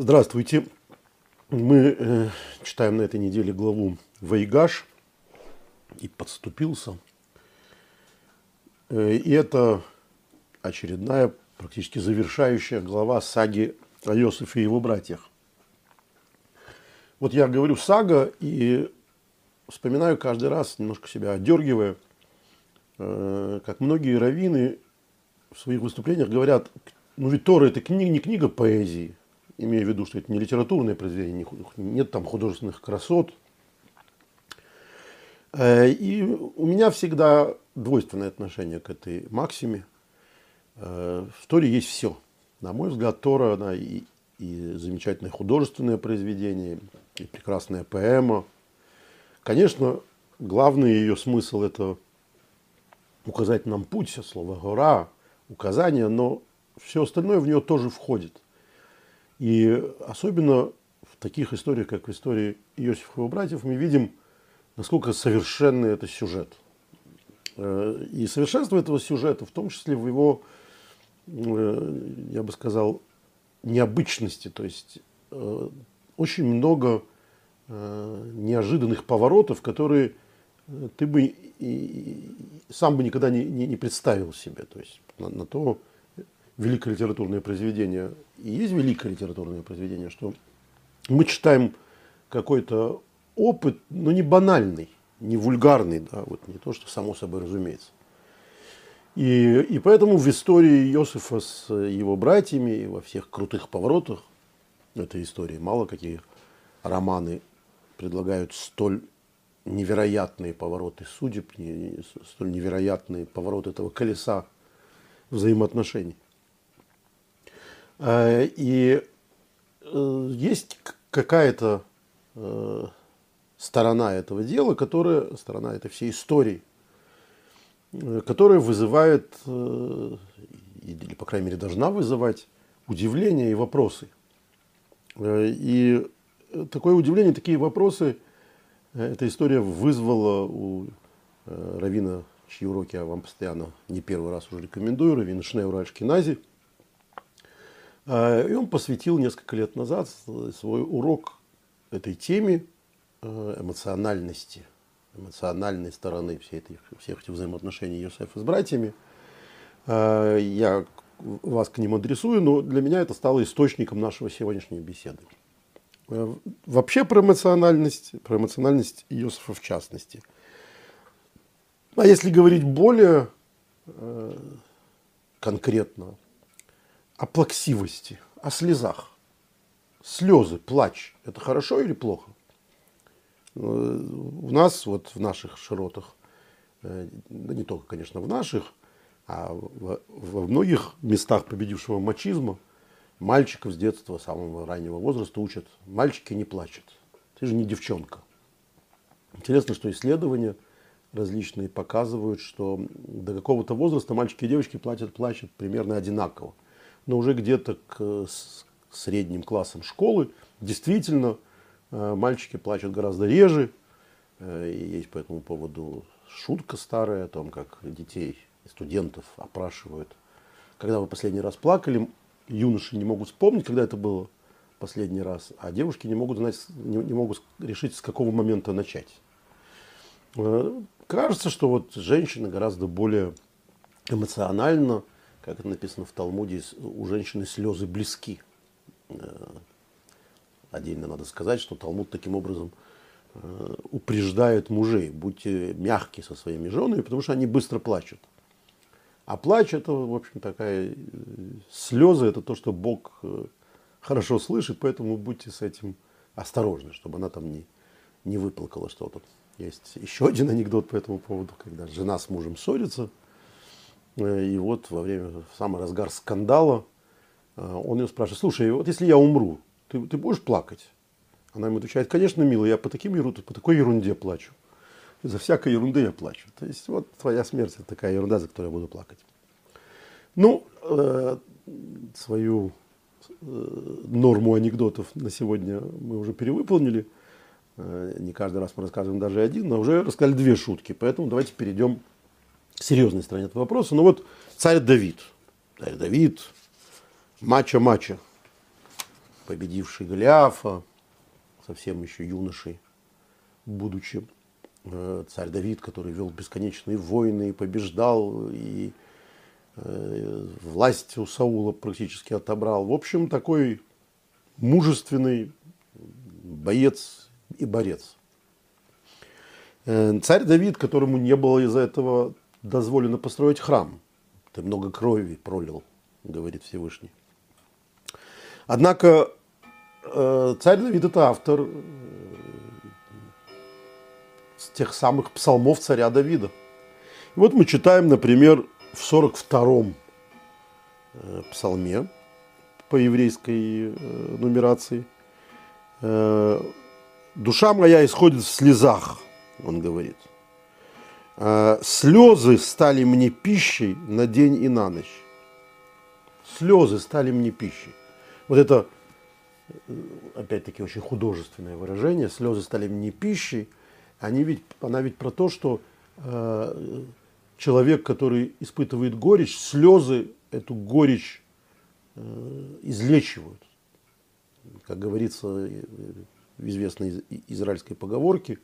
Здравствуйте. Мы э, читаем на этой неделе главу Вайгаш и подступился. Э, и это очередная, практически завершающая глава саги о Иосифе и его братьях. Вот я говорю сага и вспоминаю каждый раз, немножко себя отдергивая, э, как многие раввины в своих выступлениях говорят, ну ведь Тора это книга, не книга поэзии, имея в виду, что это не литературное произведение, нет там художественных красот. Э, и у меня всегда двойственное отношение к этой максиме. Э, в Торе есть все. На мой взгляд, Тора она и, и замечательное художественное произведение, и прекрасная поэма. Конечно, главный ее смысл – это указать нам путь, слово «гора», указание, но все остальное в нее тоже входит. И особенно в таких историях, как в истории Иосифа и его братьев, мы видим, насколько совершенный это сюжет. Э, и совершенство этого сюжета, в том числе в его, э, я бы сказал, необычности. То есть э, очень много неожиданных поворотов, которые ты бы и, сам бы никогда не, не, не представил себе. То есть на, на то великое литературное произведение и есть великое литературное произведение, что мы читаем какой-то опыт, но не банальный, не вульгарный, да, вот не то, что само собой разумеется. И, и поэтому в истории Иосифа с его братьями и во всех крутых поворотах этой истории мало какие романы предлагают столь невероятные повороты судеб, столь невероятные повороты этого колеса взаимоотношений. А, и э, есть какая-то э, сторона этого дела, которая, сторона этой всей истории, э, которая вызывает, или, по крайней мере, должна вызывать удивление и вопросы. И такое удивление, такие вопросы эта история вызвала у Равина, чьи уроки я вам постоянно не первый раз уже рекомендую, Равина Шнеура Ашкинази. И он посвятил несколько лет назад свой урок этой теме эмоциональности, эмоциональной стороны всей этой, всех этих взаимоотношений Иосифа с братьями. Я вас к ним адресую, но для меня это стало источником нашего сегодняшней беседы. Э, вообще про эмоциональность, про эмоциональность Иосифа в частности. А если говорить более э, конкретно, о плаксивости, о слезах. Слезы, плач – это хорошо или плохо? Э, у нас, вот в наших широтах, да не только, конечно, в наших, а во многих местах победившего мачизма – Мальчиков с детства, самого раннего возраста учат, мальчики не плачут. Ты же не девчонка. Интересно, что исследования различные показывают, что до какого-то возраста мальчики и девочки платят, плачут примерно одинаково. Но уже где-то к средним классам школы действительно э, мальчики плачут гораздо реже. Э, и есть по этому поводу шутка старая о том, как детей, студентов опрашивают. Когда вы последний раз плакали, юноши не могут вспомнить, когда это было последний раз, а девушки не могут знать, не, не могут решить, с какого момента начать. Э, кажется, что вот женщина гораздо более эмоционально, как это написано в Талмуде, у женщины слезы близки. Э, отдельно надо сказать, что Талмуд таким образом э, упреждает мужей, будьте мягкие со своими женами, потому что они быстро плачут. А плач это, в общем, такая э, слезы, это то, что Бог хорошо слышит, поэтому будьте с этим осторожны, чтобы она там не, не выплакала что-то. Есть еще один анекдот по этому поводу, когда жена с мужем ссорится, и вот во время, в самый разгар скандала, он ее спрашивает, слушай, вот если я умру, ты, ты будешь плакать? Она ему отвечает, конечно, милый, я по, таким, по такой ерунде плачу за всякой ерунды я плачу. То есть вот твоя смерть это такая ерунда, за которую я буду плакать. Ну, э, свою э, норму анекдотов на сегодня мы уже перевыполнили. Э, не каждый раз мы рассказываем даже один, но уже рассказали две шутки. Поэтому давайте перейдем серьезной стороне этого вопроса. Ну вот царь Давид. Царь Давид, мача-мача. победивший Голиафа, совсем еще юношей, будучи э, царь Давид, который вел бесконечные войны и побеждал, и э, власть у Саула практически отобрал. В общем, такой мужественный боец и борец. Э, царь Давид, которому не было из-за этого дозволено построить храм. Ты много крови пролил, говорит Всевышний. Однако э, царь Давид это автор э, тех самых псалмов царя Давида. И вот мы читаем, например, в 42-м э, псалме по еврейской нумерации. «Душа моя исходит в слезах», он говорит. «Слезы стали мне пищей на день и на ночь». Слезы стали мне пищей. Вот это, опять-таки, очень художественное выражение. Слезы стали мне пищей. Они ведь, она ведь про то, что э, человек, который испытывает горечь, слезы эту горечь э, излечивают. Как говорится в известной израильской поговорке,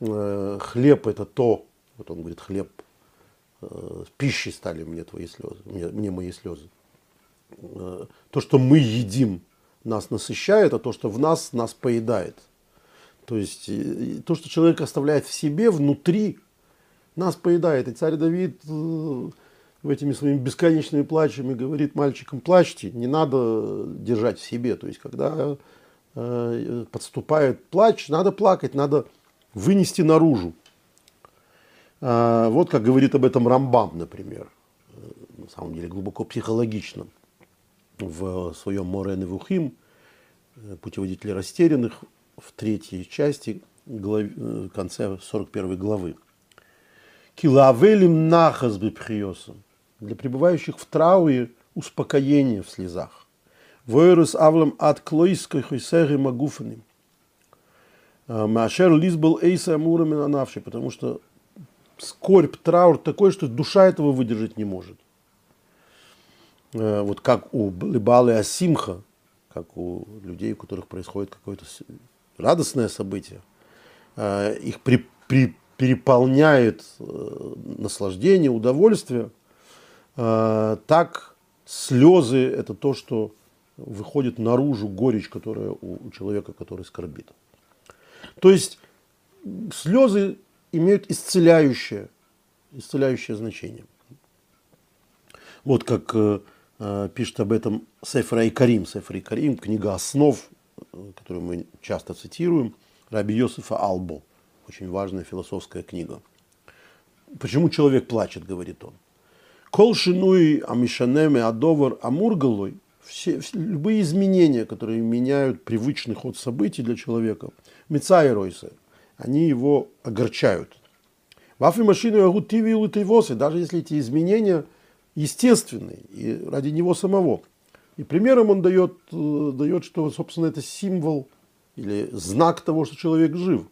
э, хлеб это то, вот он говорит, хлеб, э, пищей стали мне твои слезы, мне, мне мои слезы. Э, то, что мы едим, нас насыщает, а то, что в нас, нас поедает. То есть то, что человек оставляет в себе, внутри, нас поедает. И царь Давид э, этими своими бесконечными плачами говорит мальчикам, плачьте, не надо держать в себе. То есть, когда э, подступает плач, надо плакать, надо вынести наружу. А, вот как говорит об этом Рамбам, например, на самом деле глубоко психологичном в своем Море Невухим, э, путеводитель растерянных, в третьей части. Э, конце 41 главы. Килавелим нахас бепхиосом. Для пребывающих в трауре успокоение в слезах. Войрус авлам от клойской хойсеры магуфаним. Э, Машер лизбал эйса амурами нанавший, потому что скорбь, траур такой, что душа этого выдержать не может. Э, вот как у Либалы Асимха, как у людей, у которых происходит какое-то радостное событие, э, их при, при, переполняет э, наслаждение, удовольствие, так слезы – это то, что выходит наружу горечь, которая у человека, который скорбит. То есть слезы имеют исцеляющее, исцеляющее значение. Вот как Э, пишет об этом Сефра и Карим. Сефра и Карим, книга основ, э, которую мы часто цитируем, Раби Йосифа Албо. Очень важная философская книга. Почему человек плачет, говорит он. Кол шинуи амишанеме адовар амургалой, все, любые изменения, которые меняют привычный ход событий для человека, меца и ройсе, они его огорчают. Вафли машину ягут тиви и даже если эти изменения – естественный и ради него самого. И примером он дает, э, дает, что, собственно, это символ или знак того, что человек жив.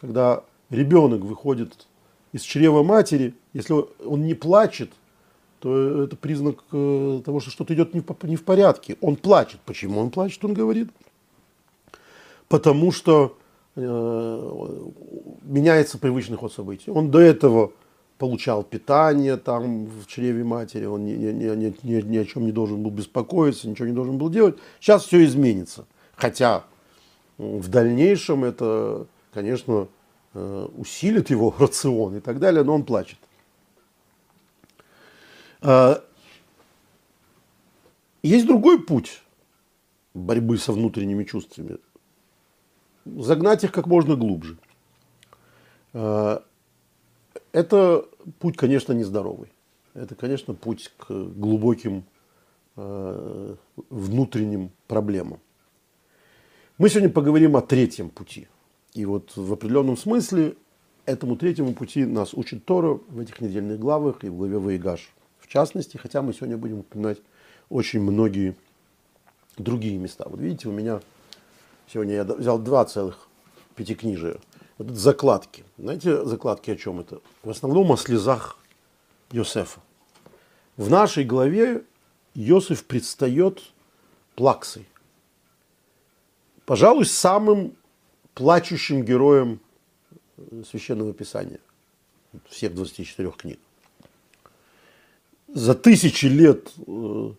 Когда ребенок выходит из чрева матери, если он не плачет, то это признак э, того, что что-то идет не в порядке. Он плачет. Почему он плачет, он говорит? Потому что меняется привычный ход событий. Он до этого получал питание там в чреве матери, он ни, ни, ни, ни, ни о чем не должен был беспокоиться, ничего не должен был делать. Сейчас все изменится. Хотя в дальнейшем это, конечно, э, усилит его рацион и так далее, но он плачет. А, есть другой путь борьбы со внутренними чувствами. Загнать их как можно глубже. А, это путь, конечно, нездоровый. Это, конечно, путь к глубоким э, внутренним проблемам. Мы сегодня поговорим о третьем пути. И вот в определенном смысле этому третьему пути нас учит Тора в этих недельных главах и в главе Ваигаш в частности, хотя мы сегодня будем упоминать очень многие другие места. Вот видите, у меня сегодня я взял два целых пятикнижия – вот это закладки. Знаете, закладки о чем это? В основном о слезах Йосефа. В нашей главе Йосиф предстает плаксой. пожалуй, самым плачущим героем Священного Писания всех 24 книг. За тысячи лет, э,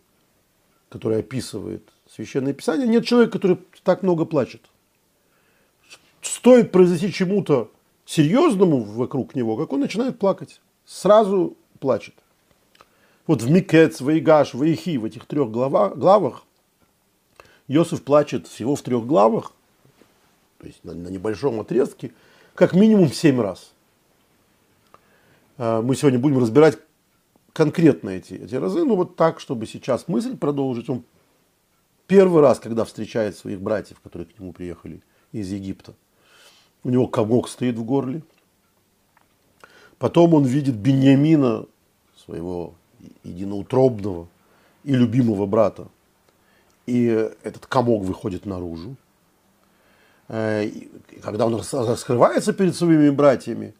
которые описывает Священное Писание, нет человека, который так много плачет. Стоит произойти чему-то серьезному вокруг него, как он начинает плакать. Сразу плачет. Вот в Микец, Ваигаш, Ваихи, в этих трех главах, главах Иосиф плачет всего в трех главах, то есть на, на небольшом отрезке, как минимум семь раз. А, мы сегодня будем разбирать конкретно эти, эти разы, но вот так, чтобы сейчас мысль продолжить. Он первый раз, когда встречает своих братьев, которые к нему приехали из Египта, у него комок стоит в горле. Потом он видит Беньямина, своего единоутробного и любимого брата. И этот комок выходит наружу. Э, и когда он раскрывается перед своими братьями,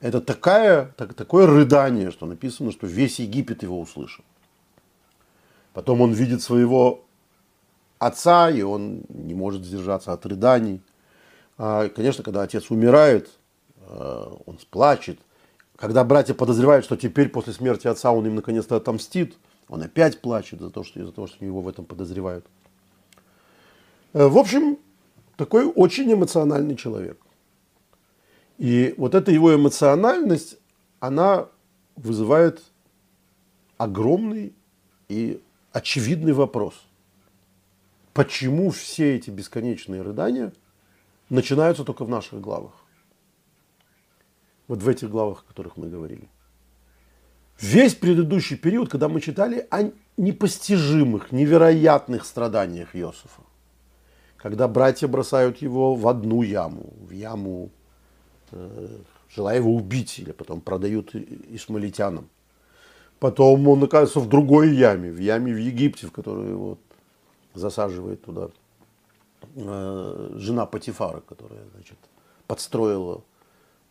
это такая, так, такое рыдание, что написано, что весь Египет его услышал. Потом он видит своего отца, и он не может сдержаться от рыданий. А, конечно, когда отец умирает, э, он сплачет. Когда братья подозревают, что теперь после смерти отца он им наконец-то отомстит, он опять плачет за то, что, из-за того, что его в этом подозревают. Э, в общем, такой очень эмоциональный человек. И вот эта его эмоциональность, она вызывает огромный и очевидный вопрос. Почему все эти бесконечные рыдания начинаются только в наших главах? Вот в этих главах, о которых мы говорили. Весь предыдущий период, когда мы читали о непостижимых, невероятных страданиях Иосифа, когда братья бросают его в одну яму, в яму Э, желая его убить, или потом продают исмалитянам. Потом он оказывается в другой яме, в яме в Египте, в которую его засаживает туда э, жена Патифара, которая значит, подстроила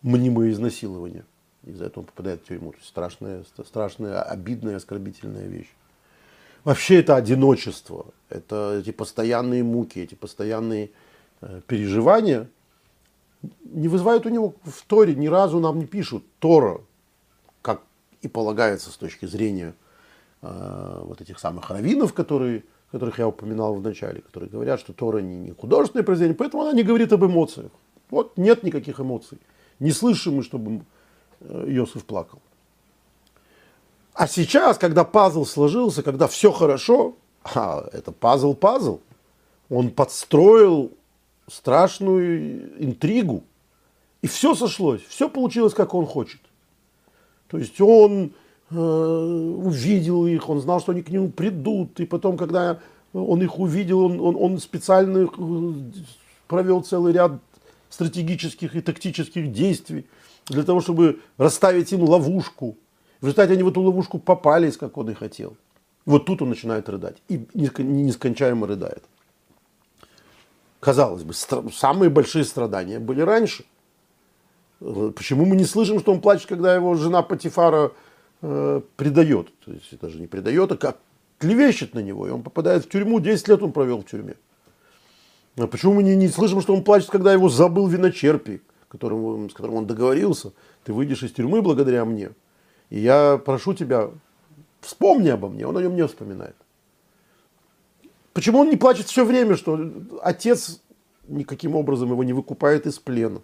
мнимое изнасилование. Из-за этого он попадает в тюрьму. То есть страшная, страшная, обидная, оскорбительная вещь. Вообще это одиночество, это эти постоянные муки, эти постоянные э, переживания – не вызывают у него в Торе, ни разу нам не пишут Тора, как и полагается с точки зрения э, вот этих самых раввинов, которые, которых я упоминал в начале, которые говорят, что Тора не, не художественное произведение, поэтому она не говорит об эмоциях. Вот нет никаких эмоций. Не слышим мы, чтобы э, Иосиф плакал. А сейчас, когда пазл сложился, когда все хорошо, а, это пазл-пазл, он подстроил страшную интригу. И все сошлось, все получилось, как он хочет. То есть он увидел их, он знал, что они к нему придут. И потом, когда он их увидел, он, он, он специально э, провел целый ряд стратегических и тактических действий для того, чтобы расставить им ловушку. В результате они в эту ловушку попались, как он и хотел. Вот тут он начинает рыдать. И нескончаемо рыдает. Казалось бы, самые большие страдания были раньше. Почему мы не слышим, что он плачет, когда его жена Патифара э, предает? То есть это же не предает, а как клевещет на него, и он попадает в тюрьму, 10 лет он провел в тюрьме. А почему мы не, не слышим, что он плачет, когда его забыл виночерпий, которым, с которым он договорился? Ты выйдешь из тюрьмы благодаря мне. И я прошу тебя, вспомни обо мне. Он о нем не вспоминает. Почему он не плачет все время, что отец никаким образом его не выкупает из плена?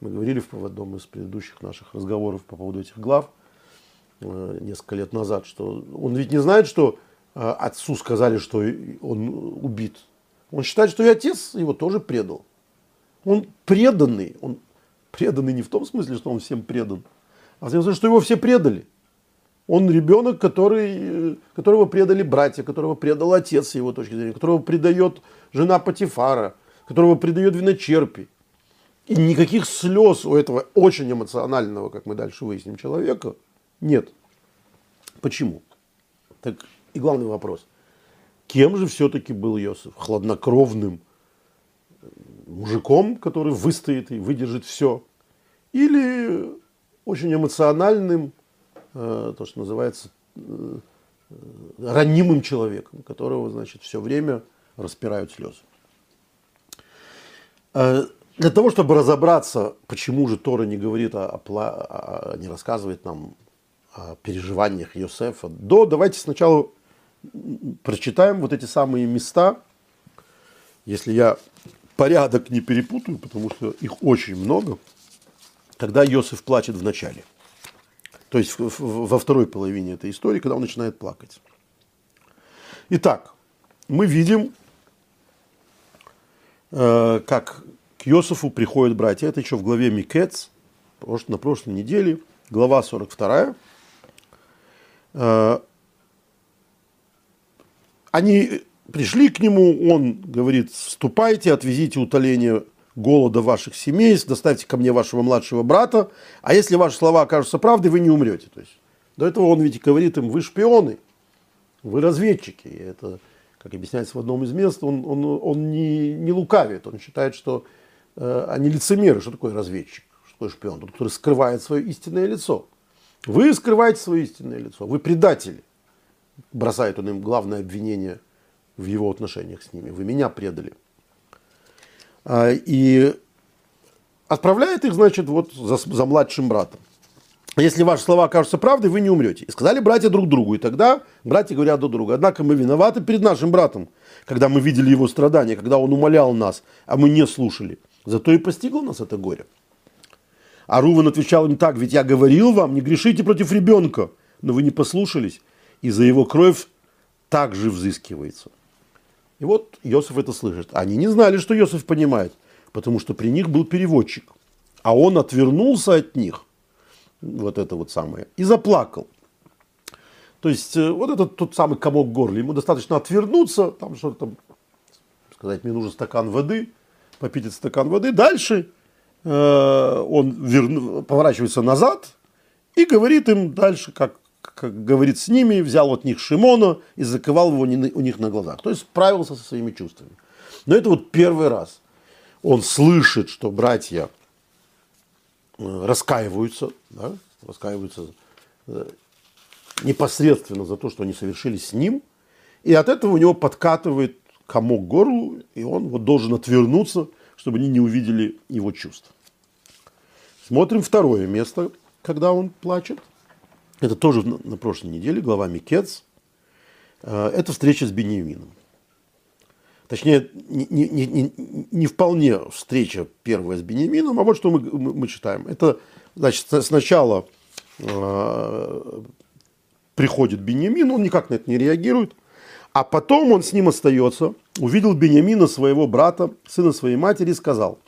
Мы говорили в одном из предыдущих наших разговоров по поводу этих глав несколько лет назад, что он ведь не знает, что э, отцу сказали, что он убит. Он считает, что и отец его тоже предал. Он преданный. Он преданный не в том смысле, что он всем предан, а в том смысле, что его все предали. Он ребенок, который, которого предали братья, которого предал отец с его точки зрения, которого предает жена Патифара, которого предает виночерпий. И никаких слез у этого очень эмоционального, как мы дальше выясним, человека нет. Почему? Так и главный вопрос. Кем же все-таки был Иосиф? Хладнокровным мужиком, который выстоит и выдержит все? Или очень эмоциональным Э, то, что называется э, ранимым человеком, которого, значит, все время распирают слезы. Э, для того, чтобы разобраться, почему же Тора не говорит о не рассказывает нам переживаниях Йосефа, до давайте сначала прочитаем вот эти самые места, если я порядок не перепутаю, потому что их очень много, когда Йосеф плачет в начале. То есть во второй половине этой истории, когда он начинает плакать. Итак, мы видим, э, как к Йосифу приходят братья. Это еще в главе Микец, на прошлой неделе, глава 42. Они пришли к нему, он говорит, вступайте, отвезите утоление голода ваших семейств, доставьте ко мне вашего младшего брата, а если ваши слова окажутся правдой, вы не умрете. То есть, до этого он ведь говорит им, вы шпионы, вы разведчики. И это, как объясняется в одном из мест, он, он, он не, не лукавит, он считает, что э, они лицемеры. Что такое разведчик? Что такое шпион? Тот, который скрывает свое истинное лицо. Вы скрываете свое истинное лицо, вы предатели. Бросает он им главное обвинение в его отношениях с ними. Вы меня предали. А, и отправляет их, значит, вот за, за младшим братом. Если ваши слова окажутся правдой, вы не умрете. И сказали братья друг другу. И тогда братья говорят друг другу. Однако мы виноваты перед нашим братом, когда мы видели его страдания, когда он умолял нас, а мы не слушали. Зато и постигло нас это горе. А Руван отвечал им так, ведь я говорил вам, не грешите против ребенка, но вы не послушались, и за его кровь также взыскивается. И вот Иосиф это слышит. Они не знали, что Иосиф понимает, потому что при них был переводчик. А он отвернулся от них, вот это вот самое, и заплакал. То есть э, вот этот тот самый комок в горле, ему достаточно отвернуться, там что-то там, сказать, мне нужен стакан воды, попить этот стакан воды. Дальше он верну, поворачивается назад и говорит им дальше, как как говорит с ними, взял от них Шимона и заковал его у них на глазах. То есть справился со своими чувствами. Но это вот первый раз. Он слышит, что братья э, раскаиваются, да, раскаиваются э, непосредственно за то, что они совершили с ним. И от этого у него подкатывает комок горлу, и он вот должен отвернуться, чтобы они не увидели его чувств. Смотрим второе место, когда он плачет – это тоже на прошлой неделе, глава Микец. Э, это встреча с Бениамином. Точнее, не, не, не, не вполне встреча первая с Бениамином, а вот что мы, мы, мы читаем. Это, значит, сначала э, приходит Бениамин, он никак на это не реагирует, а потом он с ним остается, увидел Бениамина, своего брата, сына своей матери, и сказал,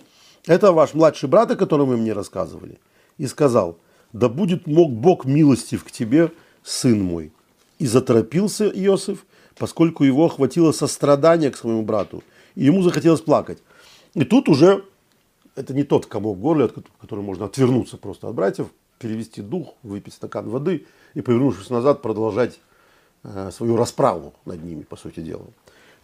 это ваш младший брат, о котором вы мне рассказывали, и сказал – да будет мог Бог милостив к тебе, сын мой. И заторопился Иосиф, поскольку его охватило сострадание к своему брату, и ему захотелось плакать. И тут уже, это не тот комок в горле, от которого можно отвернуться просто от братьев, перевести дух, выпить стакан воды и, повернувшись назад, продолжать свою расправу над ними, по сути дела.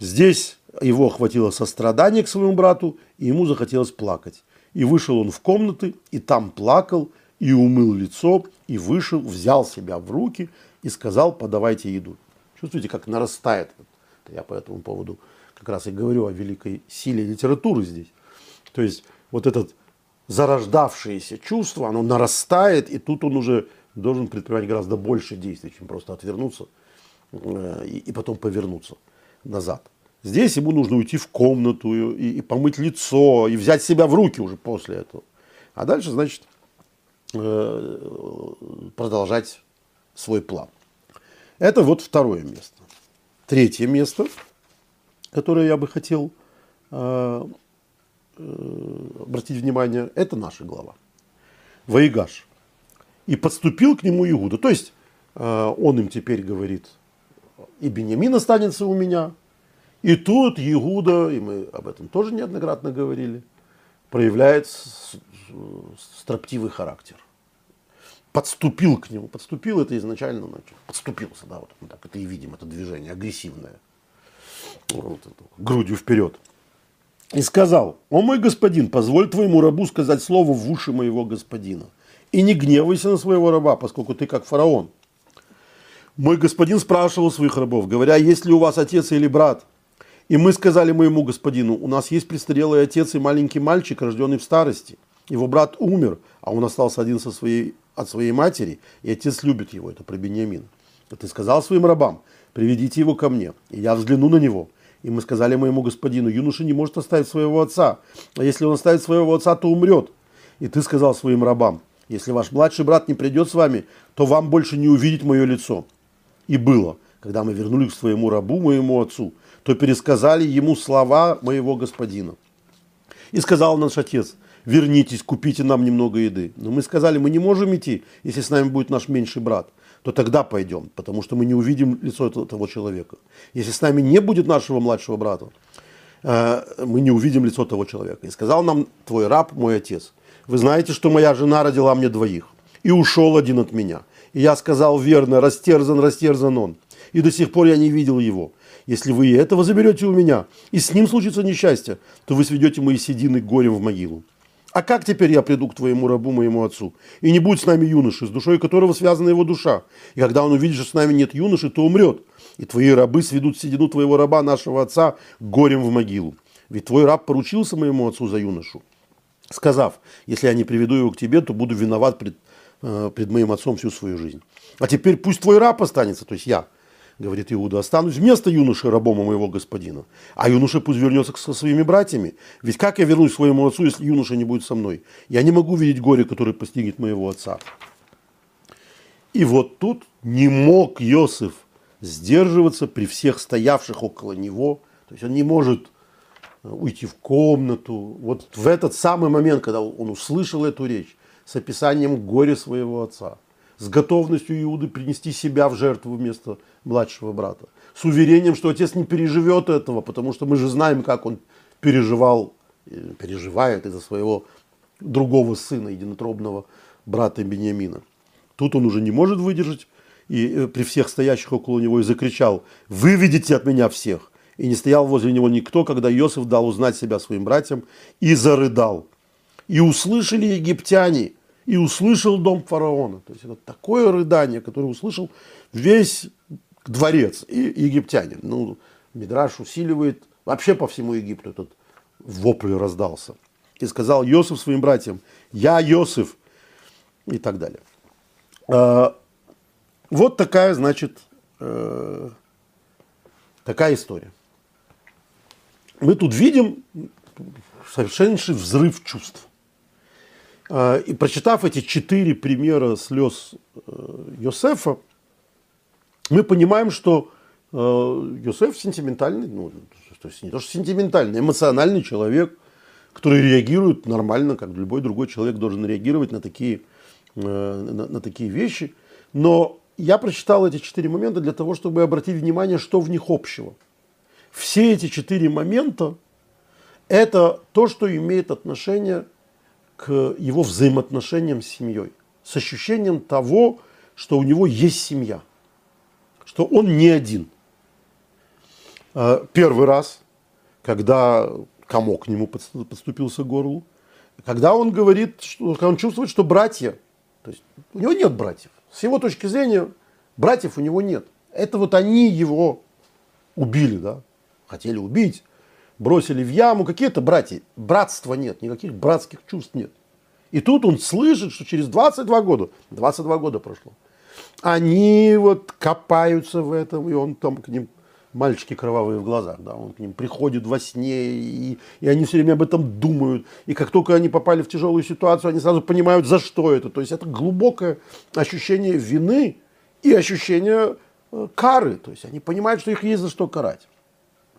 Здесь его охватило сострадание к своему брату, и ему захотелось плакать. И вышел он в комнаты, и там плакал, и умыл лицо, и вышел, взял себя в руки и сказал, подавайте еду. Чувствуете, как нарастает. Я по этому поводу как раз и говорю о великой силе литературы здесь. То есть вот этот зарождавшееся чувство, оно нарастает, и тут он уже должен предпринимать гораздо больше действий, чем просто отвернуться э, и потом повернуться назад. Здесь ему нужно уйти в комнату и, и помыть лицо, и взять себя в руки уже после этого. А дальше, значит, Э, продолжать свой план. Это вот второе место. Третье место, которое я бы хотел э, обратить внимание, это наша глава. Ваигаш. И подступил к нему Иуда. То есть он им теперь говорит, и Бениамин останется у меня. И тут Иуда, и мы об этом тоже неоднократно говорили, проявляет строптивый характер подступил к нему. Подступил это изначально, значит, подступился, да, вот мы так это и видим, это движение агрессивное. Вот грудью вперед. И сказал, о мой господин, позволь твоему рабу сказать слово в уши моего господина. И не гневайся на своего раба, поскольку ты как фараон. Мой господин спрашивал своих рабов, говоря, есть ли у вас отец или брат? И мы сказали моему господину, у нас есть престарелый отец и маленький мальчик, рожденный в старости. Его брат умер, а он остался один со своей, от своей матери, и отец любит его, это про Бениамина. И ты сказал своим рабам, приведите его ко мне, и я взгляну на него. И мы сказали моему господину, юноша не может оставить своего отца, а если он оставит своего отца, то умрет. И ты сказал своим рабам, если ваш младший брат не придет с вами, то вам больше не увидеть мое лицо. И было, когда мы вернулись к своему рабу, моему отцу, то пересказали ему слова моего господина. И сказал наш отец, вернитесь, купите нам немного еды. Но мы сказали, мы не можем идти, если с нами будет наш меньший брат. То тогда пойдем, потому что мы не увидим лицо этого человека. Если с нами не будет нашего младшего брата, э, мы не увидим лицо того человека. И сказал нам твой раб, мой отец, вы знаете, что моя жена родила мне двоих, и ушел один от меня. И я сказал верно, растерзан, растерзан он. И до сих пор я не видел его. Если вы и этого заберете у меня, и с ним случится несчастье, то вы сведете мои седины горем в могилу. А как теперь я приду к твоему рабу, моему отцу? И не будет с нами юноши, с душой которого связана его душа. И когда он увидит, что с нами нет юноши, то умрет. И твои рабы сведут седину твоего раба, нашего отца, горем в могилу. Ведь твой раб поручился моему отцу за юношу, сказав, если я не приведу его к тебе, то буду виноват пред, пред моим отцом всю свою жизнь. А теперь пусть твой раб останется, то есть я, говорит Иуда, останусь вместо юноши рабом моего господина. А юноша пусть вернется со своими братьями. Ведь как я вернусь своему отцу, если юноша не будет со мной? Я не могу видеть горе, которое постигнет моего отца. И вот тут не мог Иосиф сдерживаться при всех стоявших около него. То есть он не может э, уйти в комнату. Вот в этот самый момент, когда он услышал эту речь с описанием горя своего отца – с готовностью Иуды принести себя в жертву вместо младшего брата, с уверением, что отец не переживет этого, потому что мы же знаем, как он переживал, э, переживает из-за своего другого сына, единотробного брата Бениамина. Тут он уже не может выдержать, и э, при всех стоящих около него и закричал, «Выведите от меня всех!» И не стоял возле него никто, когда Иосиф дал узнать себя своим братьям и зарыдал. И услышали египтяне – и услышал дом фараона. То есть это такое рыдание, которое услышал весь дворец и египтянин. Ну, Мидраш усиливает, вообще по всему Египту этот вопль раздался. И сказал Иосиф своим братьям, я Иосиф, и так далее. А, вот такая, значит, э, такая история. Мы тут видим совершеннейший взрыв чувств. А, и прочитав эти четыре примера слез э, Йосефа, мы понимаем, что э, Йосеф сентиментальный, ну, то есть не то, что сентиментальный, эмоциональный человек, который реагирует нормально, как любой другой человек должен реагировать на такие, э, на, на такие вещи. Но я прочитал эти четыре момента для того, чтобы обратить внимание, что в них общего. Все эти четыре момента – это то, что имеет отношение к его взаимоотношениям с семьей, с ощущением того, что у него есть семья, что он не один. А, первый раз, когда комок к нему подступился к горлу, когда он говорит, что он чувствует, что братья, то есть у него нет братьев. С его точки зрения, братьев у него нет. Это вот они его убили, да, хотели убить, бросили в яму, какие-то братья. Братства нет, никаких братских чувств нет. И тут он слышит, что через 22 года, 22 года прошло, они вот копаются в этом, и он там к ним, мальчики кровавые в глазах, да, он к ним приходит во сне, и, и они все время об этом думают. И как только они попали в тяжелую ситуацию, они сразу понимают, за что это. То есть это глубокое ощущение вины и ощущение э, кары. То есть они понимают, что их есть за что карать.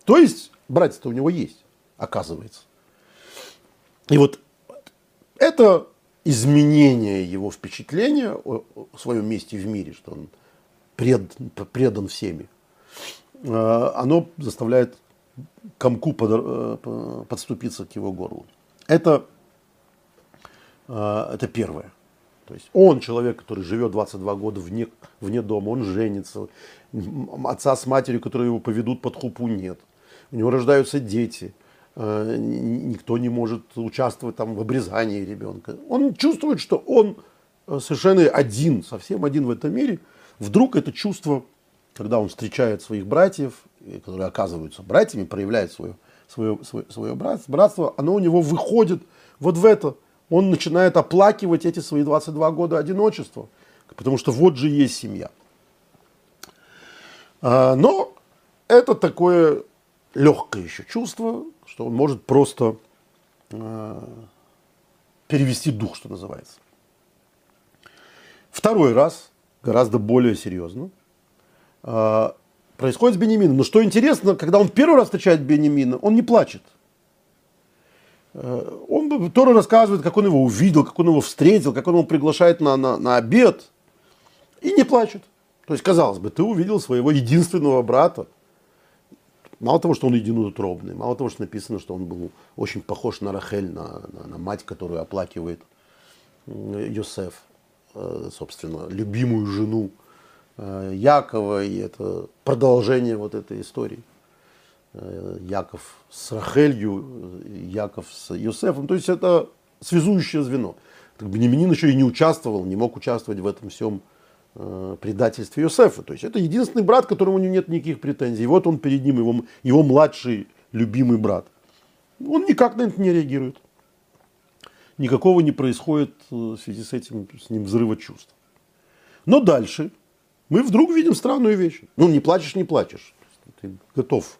То есть Братья-то у него есть, оказывается. И вот это изменение его впечатления о, своем месте в мире, что он пред, предан всеми, э, оно заставляет комку под, э, подступиться к его горлу. Это, э, это первое. То есть он человек, который живет 22 года вне, вне дома, он женится, отца с матерью, которые его поведут под хупу, нет у него рождаются дети, э, никто не может участвовать там в обрезании ребенка. Он чувствует, что он э, совершенно один, совсем один в этом мире. Вдруг это чувство, когда он встречает своих братьев, которые оказываются братьями, проявляют свое, свое, свое, свое братство, оно у него выходит вот в это. Он начинает оплакивать эти свои 22 года одиночества, потому что вот же есть семья. А, но это такое легкое еще чувство, что он может просто а, перевести дух, что называется. Второй раз, гораздо более серьезно, а, происходит с Бенемином. Но что интересно, когда он первый раз встречает Бенемина, он не плачет. А, он Тора рассказывает, как он его увидел, как он его встретил, как он его приглашает на, на, на обед. И не плачет. То есть, казалось бы, ты увидел своего единственного брата. Мало того, что он единоутробный, мало того, что написано, что он был очень похож на Рахель, на, на, на мать, которую оплакивает Йосеф. Э, собственно, любимую жену э, Якова, и это продолжение вот этой истории. Э, Яков с Рахелью, Яков с Йосефом. То есть это связующее звено. Бенеминин еще и не участвовал, не мог участвовать в этом всем предательстве Йосефа. То есть это единственный брат, которому у него нет никаких претензий. И вот он перед ним, его, его младший любимый брат. Он никак на это не реагирует никакого не происходит э, в связи с этим, с ним взрыва чувств. Но дальше мы вдруг видим странную вещь. Ну, не плачешь, не плачешь. Ты готов.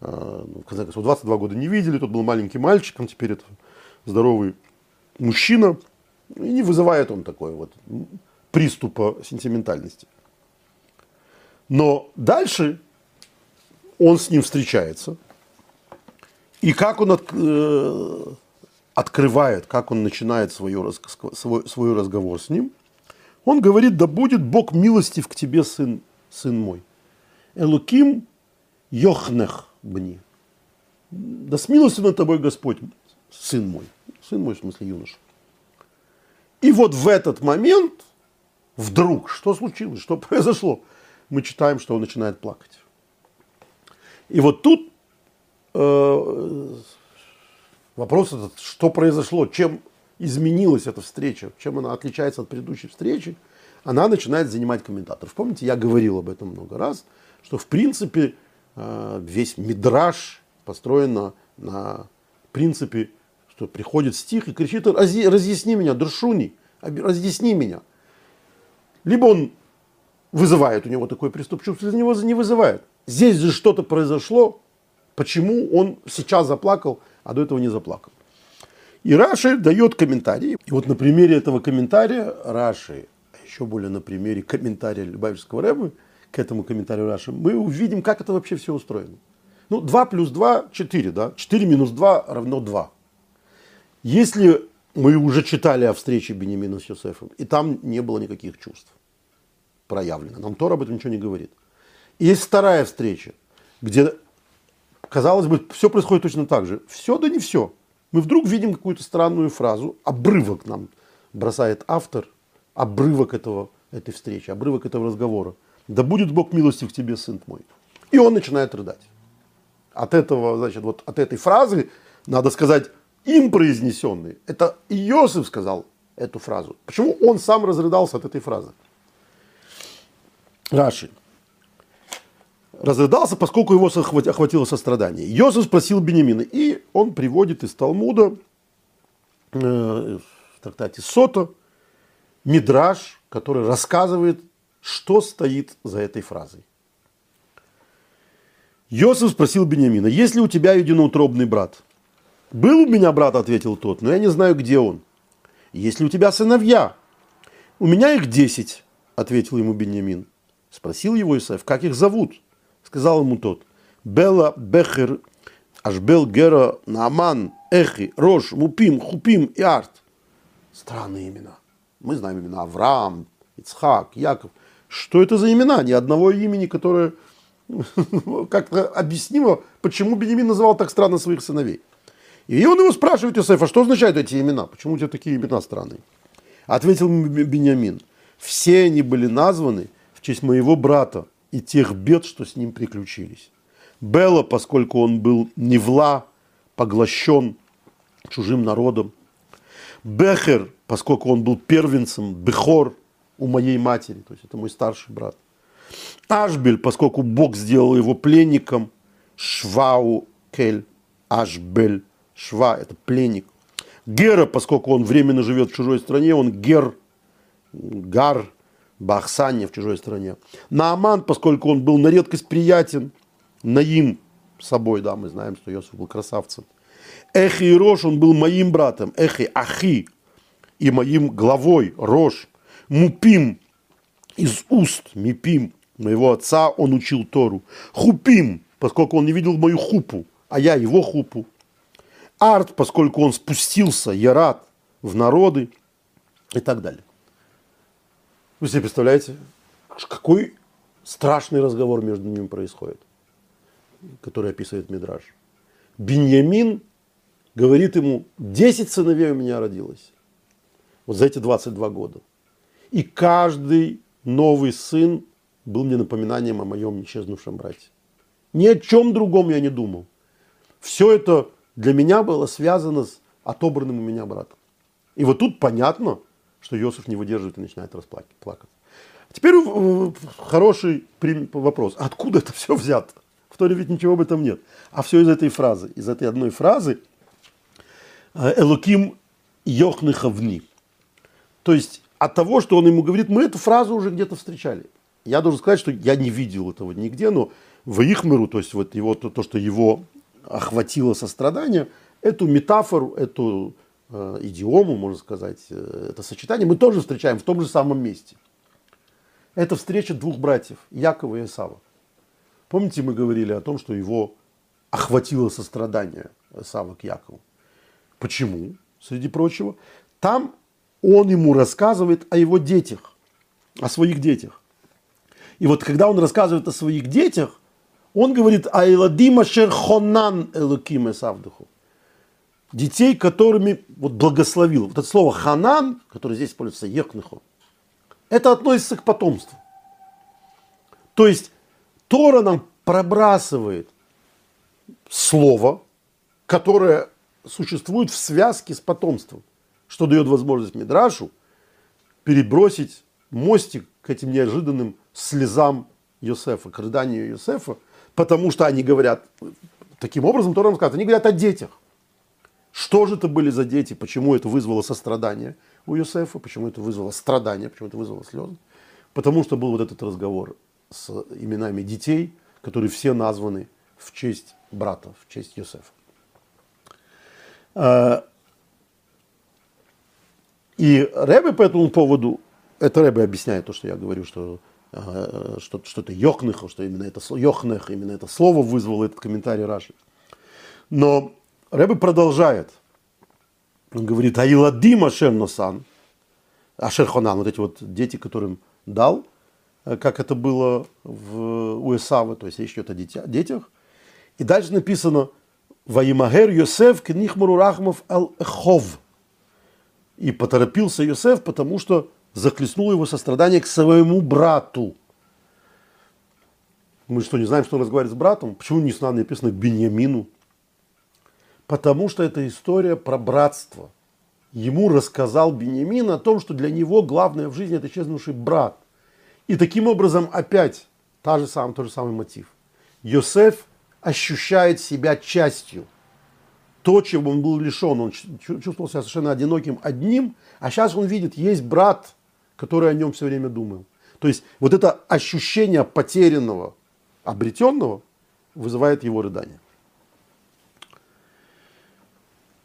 Э, ну, в конце концов, 22 года не видели, тот был маленьким мальчиком, теперь это здоровый мужчина. И не вызывает он такой вот приступа сентиментальности. Но дальше он с ним встречается. И как он от, э, открывает, как он начинает свою, свой, свой разговор с ним, он говорит, да будет Бог милостив к тебе, сын, сын мой. Элуким йохнех бни. Да смилостив над тобой Господь, сын мой. Сын мой, в смысле юноша. И вот в этот момент, вдруг, что случилось, что произошло? Мы читаем, что он начинает плакать. И вот тут э, Вопрос этот, что произошло, чем изменилась эта встреча, чем она отличается от предыдущей встречи, она начинает занимать комментаторов. Помните, я говорил об этом много раз, что в принципе э, весь мидраж построен на, на принципе, что приходит стих и кричит, разъясни меня, Друшуни, разъясни меня. Либо он вызывает у него такой приступ чувств, из него не вызывает. Здесь же что-то произошло, почему он сейчас заплакал, а до этого не заплакал. И Раши дает комментарий. И вот на примере этого комментария Раши, а еще более на примере комментария Любавичского Рэбы, к этому комментарию Раши, мы увидим, как это вообще все устроено. Ну, 2 плюс 2 – 4, да? 4 минус 2 равно 2. Если мы уже читали о встрече Бенемина с Йосефом, и там не было никаких чувств проявлено. Нам Тор об этом ничего не говорит. И есть вторая встреча, где Казалось бы, все происходит точно так же. Все, да не все. Мы вдруг видим какую-то странную фразу, обрывок нам бросает автор, обрывок этого, этой встречи, обрывок этого разговора. Да будет Бог милостив к тебе, сын мой. И он начинает рыдать. От этого, значит, вот от этой фразы, надо сказать, им произнесенной. Это Иосиф сказал эту фразу. Почему он сам разрыдался от этой фразы? Раши разрыдался, поскольку его охватило сострадание. Йосиф спросил Бенемина, и он приводит из Талмуда э, в трактате Сота мидраж, который рассказывает, что стоит за этой фразой. Йосиф спросил Бенемина, есть ли у тебя единоутробный брат? Был у меня брат, ответил тот, но я не знаю, где он. Есть ли у тебя сыновья? У меня их десять, ответил ему Бенемин. Спросил его Исаев, как их зовут? сказал ему тот, Бела Бехер, Ашбел Гера, Нааман, Эхи, Рош, Мупим, Хупим и Арт. Странные имена. Мы знаем имена Авраам, Ицхак, Яков. Что это за имена? Ни одного имени, которое как-то объяснимо, почему Бенемин называл так странно своих сыновей. И он его спрашивает, Иосиф, а что означают эти имена? Почему у тебя такие имена странные? Ответил Бенямин, все они были названы честь моего брата, и тех бед, что с ним приключились. Бела, поскольку он был невла, поглощен чужим народом. Бехер, поскольку он был первенцем, Бехор у моей матери, то есть это мой старший брат. Ашбель, поскольку Бог сделал его пленником. Швау кель, Ашбель. Шва – это пленник. Гера, поскольку он временно живет в чужой стране, он гер, гар, бахсанья в чужой стране. Нааман, поскольку он был на редкость приятен, Наим собой, да, мы знаем, что Иосиф был красавцем. Эхи и Рош, он был моим братом, Эхи, Ахи, и моим главой, Рош. Мупим, из уст, Мипим, моего отца, он учил Тору. Хупим, поскольку он не видел мою хупу, а я его хупу. Арт, поскольку он спустился, Ярат, в народы и так далее. Вы себе представляете, какой страшный разговор между ними происходит, который описывает Мидраж. Беньямин говорит ему, 10 сыновей у меня родилось. Вот за эти 22 года. И каждый новый сын был мне напоминанием о моем исчезнувшем брате. Ни о чем другом я не думал. Все это для меня было связано с отобранным у меня братом. И вот тут понятно, что Иосиф не выдерживает и начинает расплакаться. Теперь э, хороший вопрос. Откуда это все взято? В Торе ведь ничего об этом нет. А все из этой фразы. Из этой одной фразы э, Элуким Йохныхавни. То есть от того, что он ему говорит, мы эту фразу уже где-то встречали. Я должен сказать, что я не видел этого нигде, но в Ихмеру, то есть вот его, то, то что его охватило сострадание, эту метафору, эту идиому, можно сказать, э, это сочетание мы тоже встречаем в том же самом месте. Это встреча двух братьев, Якова и Исава. Помните, мы говорили о том, что его охватило сострадание Исава к Якову. Почему? Среди прочего, там он ему рассказывает о его детях, о своих детях. И вот когда он рассказывает о своих детях, он говорит «Айладима шерхонан элуким эсавдуху» детей, которыми вот благословил. Вот это слово ханан, которое здесь используется, ехнехо, это относится к потомству. То есть Тора нам пробрасывает слово, которое существует в связке с потомством, что дает возможность Мидрашу перебросить мостик к этим неожиданным слезам Йосефа, к рыданию Йосефа, потому что они говорят, таким образом Тора нам рассказывает, они говорят о детях. Что же это были за дети, почему это вызвало сострадание у Йосефа, почему это вызвало страдания, почему это вызвало слезы? Потому что был вот этот разговор с именами детей, которые все названы в честь брата, в честь Йосефа. А, и Рэбе по этому поводу, это Рэбе объясняет то, что я говорю, что Э, что, что это что именно это Йохнех, именно это слово вызвало этот комментарий Раши. Но Рэбе продолжает. Он говорит, Аиладим Ашер Носан, Ашер Хонан, вот эти вот дети, которым дал, э, как это было в УСАВе, то есть речь идет о детях. И дальше написано, Ваимагер Йосеф книхмуру рахмов ал эхов. И поторопился Йосеф, потому что захлестнуло его сострадание к своему брату. Мы что, не знаем, что он разговаривает с братом? Почему не написано к Беньямину? Потому что это история про братство. Ему рассказал Беньямин о том, что для него главное в жизни это исчезнувший брат. И таким образом опять та же сам, тот же самый мотив. Йосеф ощущает себя частью. То, чего он был лишен, он чувствовал себя совершенно одиноким одним, а сейчас он видит, есть брат, который о нем все время думал. То есть вот это ощущение потерянного, обретенного вызывает его рыдание. А,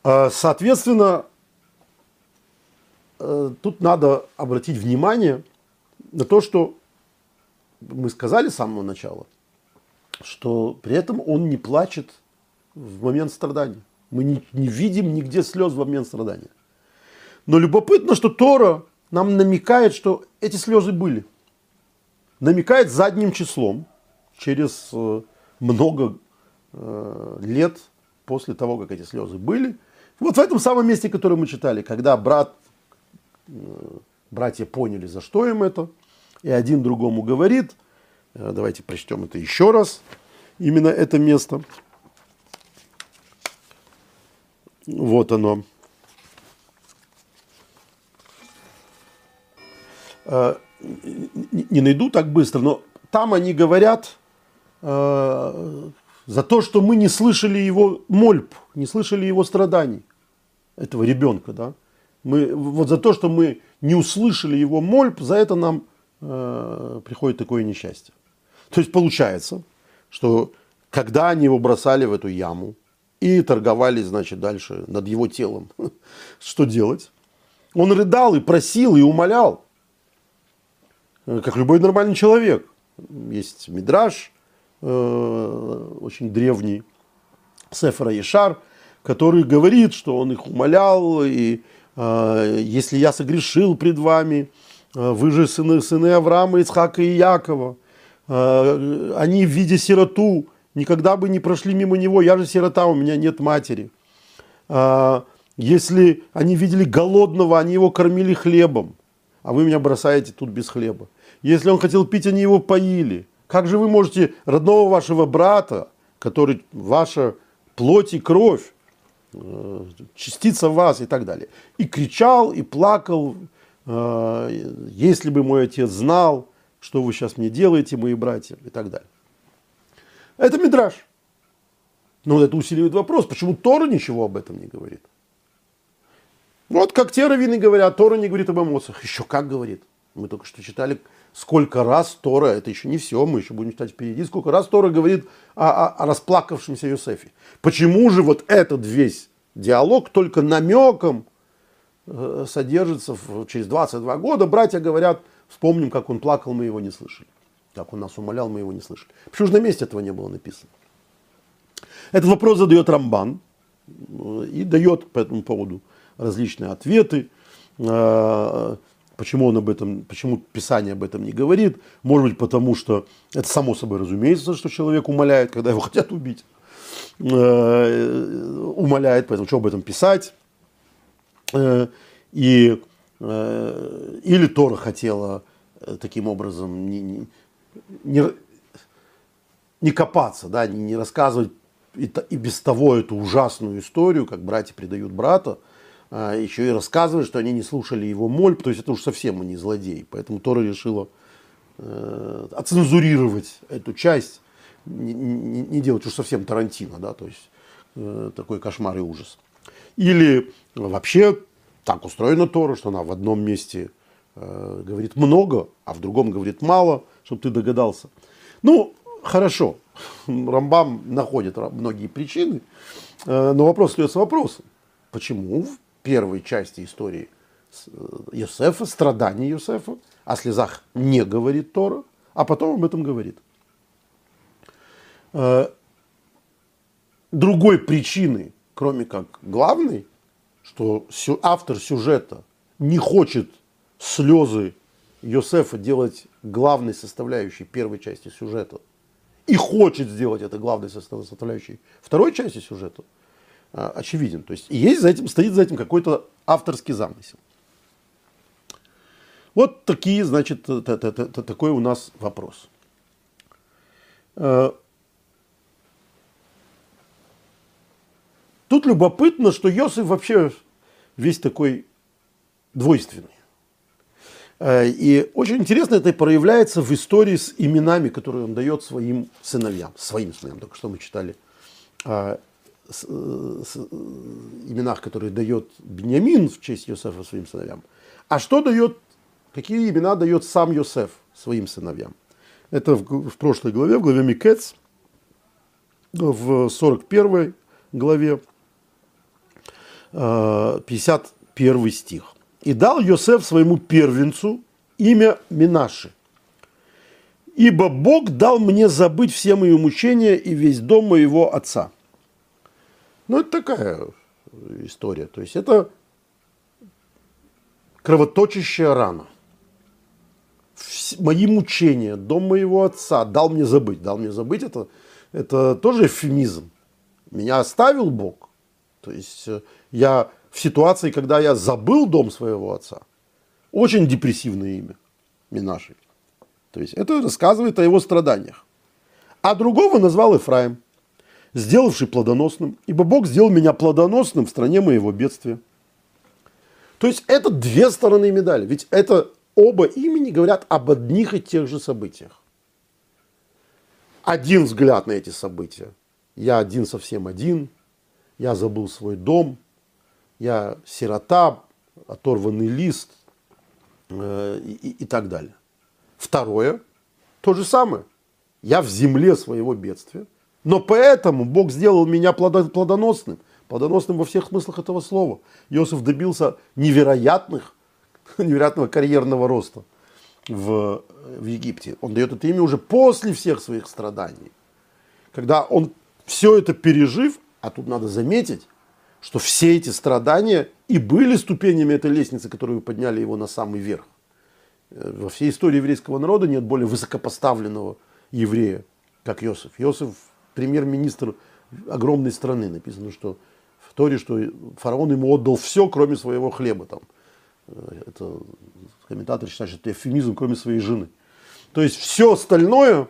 соответственно, э, тут надо обратить внимание на то, что мы сказали с самого начала, что при этом он не плачет в момент страдания. Мы не, не видим нигде слез в момент страдания. Но любопытно, что Тора нам намекает, что эти слезы были. Намекает задним числом, через э, много э, лет после того, как эти слезы были. Вот в этом самом месте, которое мы читали, когда брат, э, братья поняли, за что им это, и один другому говорит, давайте прочтем это еще раз, именно это место. Вот оно. Э, не найду так быстро, но там они говорят э, за то, что мы не слышали его мольб, не слышали его страданий, этого ребенка, да. Мы, вот за то, что мы не услышали его мольб, за это нам э, приходит такое несчастье. То есть получается, что когда они его бросали в эту яму и торговали, значит, дальше над его телом, что делать? Он рыдал и просил, и умолял, э, как любой нормальный человек. Есть мидраж, э, очень древний, Сефера Ешар, который говорит, что он их умолял, и э, если я согрешил пред вами, э, вы же сыны, сыны Авраама, Ицхака и Якова, э, они в виде сироту, никогда бы не прошли мимо него, я же сирота, у меня нет матери. Э, если они видели голодного, они его кормили хлебом, а вы меня бросаете тут без хлеба. Если он хотел пить, они его поили. Как же вы можете родного вашего брата, который ваша плоть и кровь, частица вас и так далее. И кричал, и плакал, э, если бы мой отец знал, что вы сейчас мне делаете, мои братья, и так далее. Это мидраж. Но это усиливает вопрос, почему Тора ничего об этом не говорит. Вот как те раввины говорят, Тора не говорит об эмоциях. Еще как говорит. Мы только что читали, сколько раз Тора, это еще не все, мы еще будем читать впереди, сколько раз Тора говорит о, о, о расплакавшемся Юсефе. Почему же вот этот весь диалог только намеком э, содержится в, через 22 года? Братья говорят, вспомним, как он плакал, мы его не слышали. Как он нас умолял, мы его не слышали. Почему же на месте этого не было написано? Этот вопрос задает Рамбан э, и дает по этому поводу различные ответы. А, почему он об этом, почему Писание об этом не говорит? Может быть, потому что это само собой разумеется, что человек умоляет, когда его хотят убить. А, умоляет, поэтому что об этом писать? А, и, или Тора хотела таким образом не, не, не копаться, да, не, не рассказывать и, и без того эту ужасную историю, как братья предают брата, еще и рассказывает, что они не слушали его мольб, то есть это уж совсем они злодеи. Поэтому Тора решила э, оцензурировать эту часть, не, не, не делать уж совсем Тарантино, да, то есть э, такой кошмар и ужас. Или вообще так устроена Тора, что она в одном месте э, говорит много, а в другом говорит мало, чтобы ты догадался. Ну, хорошо, Рамбам находит многие причины, э, но вопрос остается вопросом. Почему первой части истории Йосефа, страданий Йосефа, о слезах не говорит Тора, а потом об этом говорит. Э, другой причины, кроме как главной, что автор сюжета не хочет слезы Йосефа делать главной составляющей первой части сюжета и хочет сделать это главной составляющей второй части сюжета – очевиден. То есть есть за этим, стоит за этим какой-то авторский замысел. Вот такие, значит, такой у нас вопрос. Э, тут любопытно, что Йосиф вообще весь такой двойственный. Э, и очень интересно это проявляется в истории с именами, которые он дает своим сыновьям. Своим сыновьям, только что мы читали а, с, с, именах, которые дает Беньямин в честь Йосефа своим сыновьям, а что дает, какие имена дает сам Йосеф своим сыновьям. Это в, в прошлой главе, в главе Микец, в 41 главе, 51 э, стих. «И дал Йосеф своему первенцу имя Минаши, ибо Бог дал мне забыть все мои мучения и весь дом моего отца». Ну, это такая история. То есть это кровоточащая рана. Мои мучения, дом моего отца дал мне забыть. Дал мне забыть, это, это тоже эвфемизм. Меня оставил Бог. То есть э, я в ситуации, когда я забыл дом своего отца, очень депрессивное имя Минаши. То есть это рассказывает о его страданиях. А другого назвал Ефраим сделавший плодоносным, ибо Бог сделал меня плодоносным в стране моего бедствия. То есть это две стороны медали, ведь это оба имени говорят об одних и тех же событиях. один взгляд на эти события. Я один совсем один, я забыл свой дом, я сирота, оторванный лист э, и, и так далее. Второе, то же самое. Я в земле своего бедствия, но поэтому Бог сделал меня плодоносным, плодоносным во всех смыслах этого слова. Иосиф добился невероятных, невероятного карьерного роста в, в Египте. Он дает это имя уже после всех своих страданий. Когда он все это пережив, а тут надо заметить, что все эти страдания и были ступенями этой лестницы, которые подняли его на самый верх. Э, во всей истории еврейского народа нет более высокопоставленного еврея, как Иосиф. Иосиф премьер-министр огромной страны. Написано, что в Торе, что фараон ему отдал все, кроме своего хлеба. Там. Э, это комментатор считает, что это эвфемизм, кроме своей жены. То есть все остальное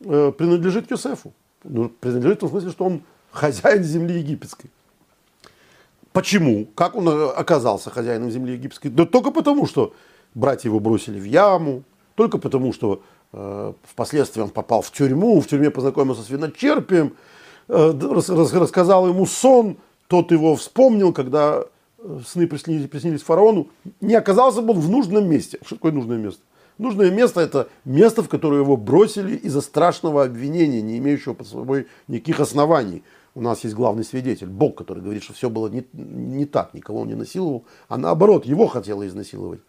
э, принадлежит Йосефу. Ну, принадлежит в том смысле, что он хозяин земли египетской. Почему? Как он э, оказался хозяином земли египетской? Да только потому, что братья его бросили в яму, только потому, что впоследствии он попал в тюрьму, в тюрьме познакомился с виночерпием, э, рас, рас, рассказал ему сон, тот его вспомнил, когда э, сны приснились, приснились фараону, не оказался бы он в нужном месте. Что такое нужное место? Нужное место – это место, в которое его бросили из-за страшного обвинения, не имеющего под собой никаких оснований у нас есть главный свидетель, Бог, который говорит, что все было не, не так, никого он не насиловал, а наоборот, его хотела изнасиловать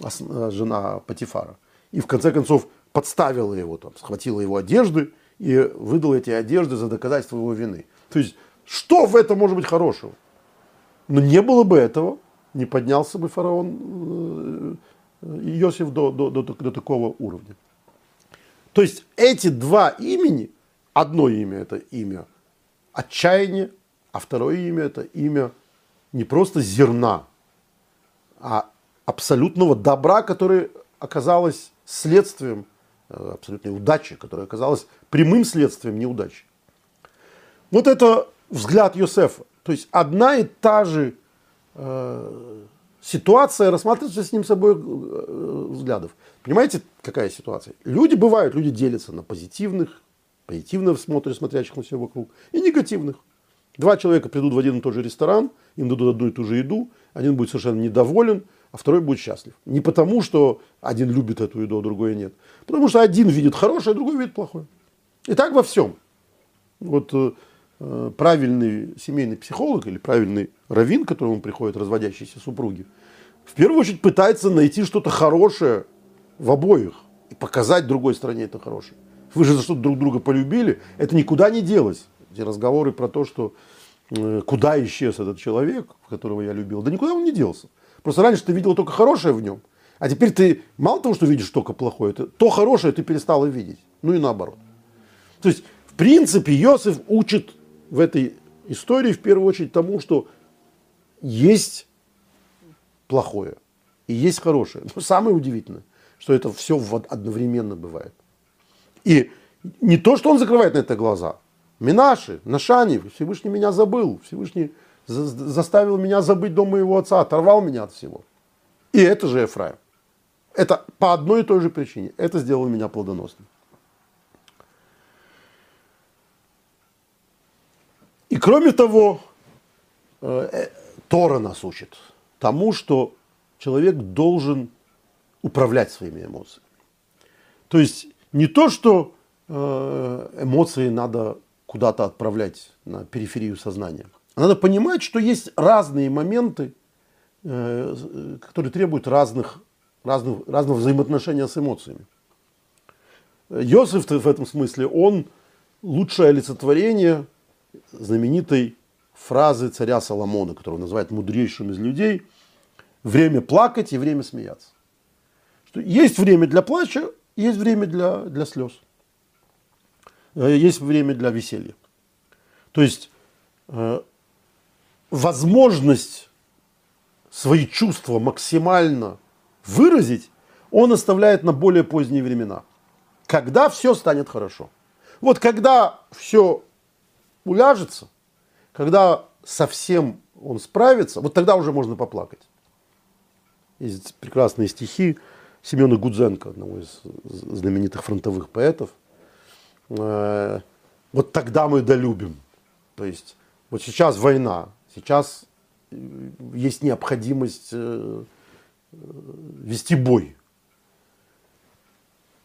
э, жена Патифара. И в конце концов подставила его, там, схватила его одежды и выдала эти одежды за доказательство его вины. То есть, что в этом может быть хорошего? Но не было бы этого, не поднялся бы фараон э, Иосиф до, до, до, до такого уровня. То есть эти два имени, одно имя это имя отчаяние, а второе имя это имя не просто зерна, а абсолютного добра, которое оказалось следствием абсолютной удачи, которая оказалась прямым следствием неудачи. Вот это взгляд Йосефа. То есть одна и та же э, ситуация рассматривается с ним собой э, взглядов. Понимаете, какая ситуация? Люди бывают, люди делятся на позитивных позитивно смотрят, смотрящих на все вокруг, и негативных. Два человека придут в один и тот же ресторан, им дадут одну и ту же еду, один будет совершенно недоволен, а второй будет счастлив. Не потому, что один любит эту еду, а другой нет. Потому что один видит хорошее, а другой видит плохое. И так во всем. Вот э, э правильный семейный психолог или правильный раввин, к которому приходят разводящиеся супруги, в первую очередь пытается найти что-то хорошее в обоих и показать другой стороне это хорошее вы же за что-то друг друга полюбили, это никуда не делось. Эти разговоры про то, что э, куда исчез этот человек, которого я любил, да никуда он не делся. Просто раньше ты видел только хорошее в нем, а теперь ты мало того, что видишь только плохое, ты, то хорошее ты перестала видеть. Ну и наоборот. То есть, в принципе, Иосиф учит в этой истории в первую очередь тому, что есть плохое и есть хорошее. Но самое удивительное, что это все одновременно бывает. И не то, что он закрывает на это глаза. Минаши, Нашани, Всевышний меня забыл. Всевышний заставил меня забыть дом моего отца, оторвал меня от всего. И это же Ефраим. Это по одной и той же причине. Это сделало меня плодоносным. И кроме того, э, э, Тора нас учит тому, что человек должен управлять своими эмоциями. То есть не то, что э, эмоции надо куда-то отправлять на периферию сознания. Надо понимать, что есть разные моменты, э, которые требуют разных, разных, разного взаимоотношения с эмоциями. Йосиф в этом смысле, он лучшее олицетворение знаменитой фразы царя Соломона, которую называют мудрейшим из людей, время плакать и время смеяться. Что есть время для плача, есть время для, для слез. Э, есть время для веселья. То есть э, возможность свои чувства максимально выразить он оставляет на более поздние времена. Когда все станет хорошо. Вот когда все уляжется, когда совсем он справится, вот тогда уже можно поплакать. Есть прекрасные стихи Семена Гудзенко, одного из знаменитых фронтовых поэтов, э, вот тогда мы долюбим. То есть вот сейчас война, сейчас э, есть необходимость э, вести бой.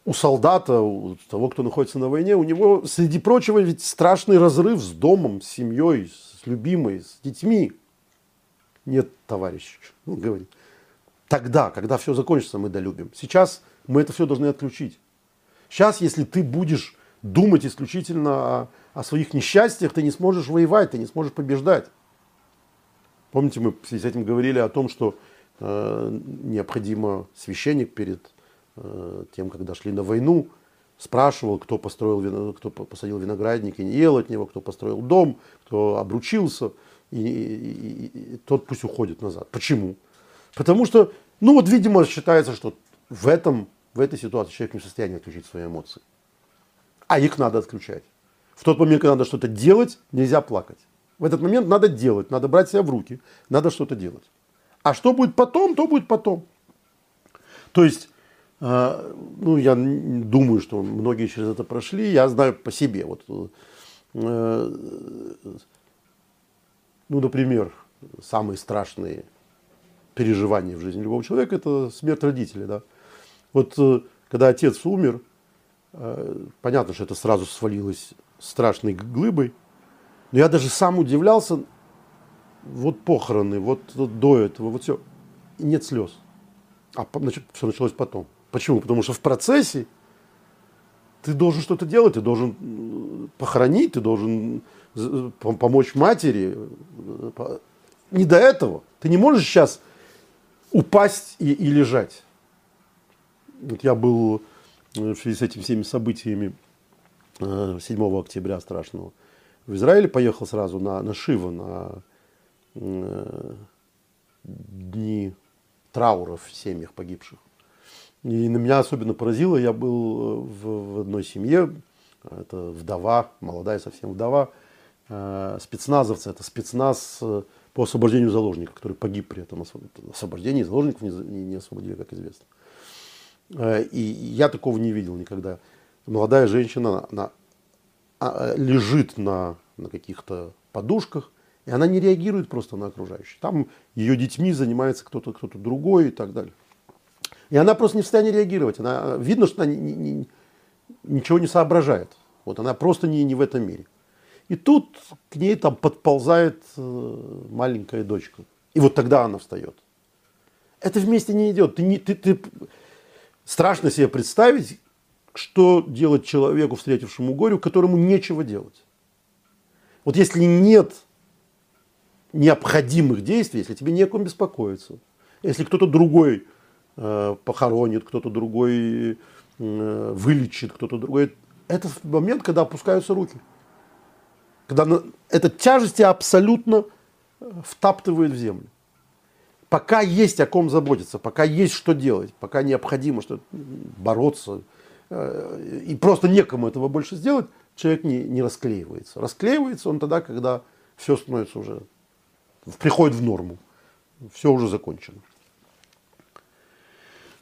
У солдата, у того, кто находится на войне, у него, среди прочего, ведь страшный разрыв с домом, с семьей, с любимой, с детьми. Нет, товарищ, он говорит. Тогда, когда все закончится, мы долюбим. Сейчас мы это все должны отключить. Сейчас, если ты будешь думать исключительно о, о своих несчастьях, ты не сможешь воевать, ты не сможешь побеждать. Помните, мы с этим говорили о том, что э, необходимо священник перед э, тем, когда шли на войну, спрашивал, кто построил, кто посадил виноградник и не ел от него, кто построил дом, кто обручился, и, и, и, и тот пусть уходит назад. Почему? Потому что, ну вот, видимо, считается, что в этом в этой ситуации человек не в состоянии отключить свои эмоции. А их надо отключать. В тот момент, когда надо что-то делать, нельзя плакать. В этот момент надо делать, надо брать себя в руки, надо что-то делать. А что будет потом, то будет потом. То есть, э, ну, я думаю, что многие через это прошли, я знаю по себе. Вот, э, ну, например, самые страшные переживания в жизни любого человека – это смерть родителей. Да? Вот э, когда отец умер, понятно, что это сразу свалилось страшной глыбой. Но я даже сам удивлялся, вот похороны, вот до этого, вот все. И нет слез. А значит, все началось потом. Почему? Потому что в процессе ты должен что-то делать, ты должен похоронить, ты должен помочь матери. Не до этого. Ты не можешь сейчас упасть и, и лежать. Вот я был э, в связи с этими всеми событиями 7 э, октября страшного в Израиле, поехал сразу на, на Шива, на э, дни трауров в семьях погибших. И на меня особенно поразило, я был в, в одной семье, это вдова, молодая совсем вдова, спецназовцы, это спецназ по освобождению заложников, который погиб при этом освобождении заложников, не, не освободили, как известно. Э, и я такого не видел никогда. Молодая женщина, она э, лежит на, на каких-то подушках, и она не реагирует просто на окружающих. Там ее детьми занимается кто-то кто другой и так далее. И она просто не в состоянии реагировать. Она, видно, что она не, не, ничего не соображает. Вот она просто не, не в этом мире. И тут к ней там подползает э, маленькая дочка. И вот тогда она встает. Это вместе не идет. Ты, не, ты, ты, Страшно себе представить, что делать человеку, встретившему горю, которому нечего делать. Вот если нет необходимых действий, если тебе неком беспокоиться, если кто-то другой э, похоронит, кто-то другой э, вылечит, кто-то другой, это момент, когда опускаются руки. Когда на, эта тяжесть абсолютно э, втаптывает в землю пока есть о ком заботиться, пока есть что делать, пока необходимо что бороться, и просто некому этого больше сделать, человек не, не расклеивается. Расклеивается он тогда, когда все становится уже, приходит в норму, все уже закончено.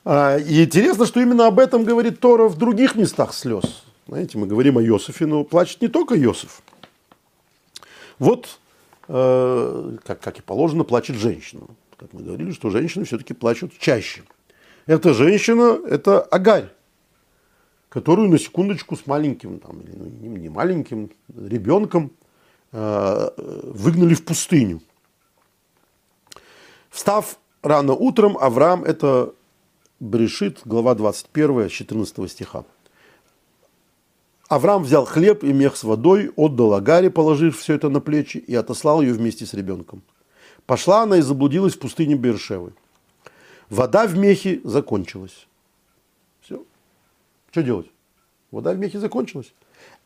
А, и интересно, что именно об этом говорит Тора в других местах слез. Знаете, мы говорим о Иосифе, но плачет не только Иосиф. Вот, э, как, как и положено, плачет женщина как мы говорили, что женщины все-таки плачут чаще. Эта женщина – это Агарь, которую на секундочку с маленьким, там, или ну, не маленьким, ребенком э, выгнали в пустыню. Встав рано утром, Авраам – это Брешит, глава 21, 14 стиха. Авраам взял хлеб и мех с водой, отдал Агаре, положив все это на плечи, и отослал ее вместе с ребенком. Пошла она и заблудилась в пустыне Бершевы. Вода в мехе закончилась. Что делать? Вода в мехе закончилась.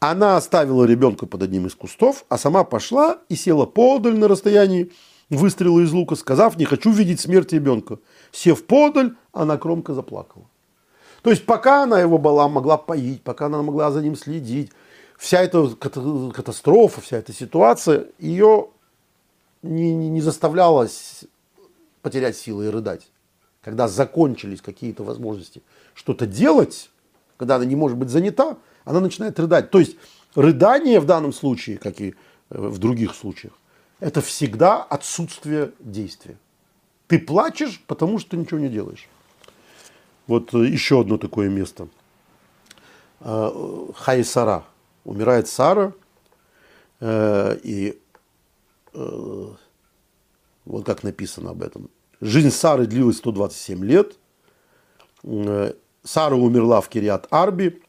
Она оставила ребенка под одним из кустов, а сама пошла и села подаль на расстоянии выстрела из лука, сказав, не хочу видеть смерть ребенка. Сев подаль, она громко заплакала. То есть пока она его была, могла поить, пока она могла за ним следить, вся эта катастрофа, вся эта ситуация ее не, не, не заставляла потерять силы и рыдать. Когда закончились какие-то возможности что-то делать, когда она не может быть занята, она начинает рыдать. То есть рыдание в данном случае, как и в других случаях, это всегда отсутствие действия. Ты плачешь, потому что ты ничего не делаешь. Вот еще одно такое место. Хай Сара. Умирает Сара, и вот как написано об этом. Жизнь Сары длилась 127 лет. Сара умерла в Кириат Арби,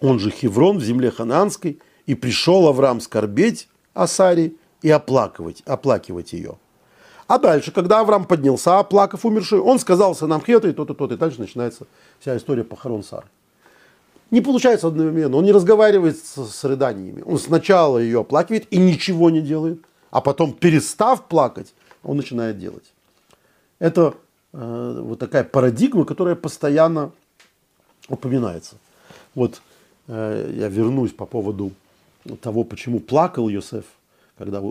он же Хеврон, в земле ханаанской, и пришел Авраам скорбеть о Саре и оплакивать, оплакивать ее. А дальше, когда Авраам поднялся, оплакав умершую, он сказал сынам Хета и то-то, то-то, и дальше начинается вся история похорон Сары. Не получается одновременно, он не разговаривает с, с рыданиями. Он сначала ее оплакивает и ничего не делает, а потом, перестав плакать, он начинает делать. Это э, вот такая парадигма, которая постоянно упоминается. Вот э, я вернусь по поводу того, почему плакал Йосеф, когда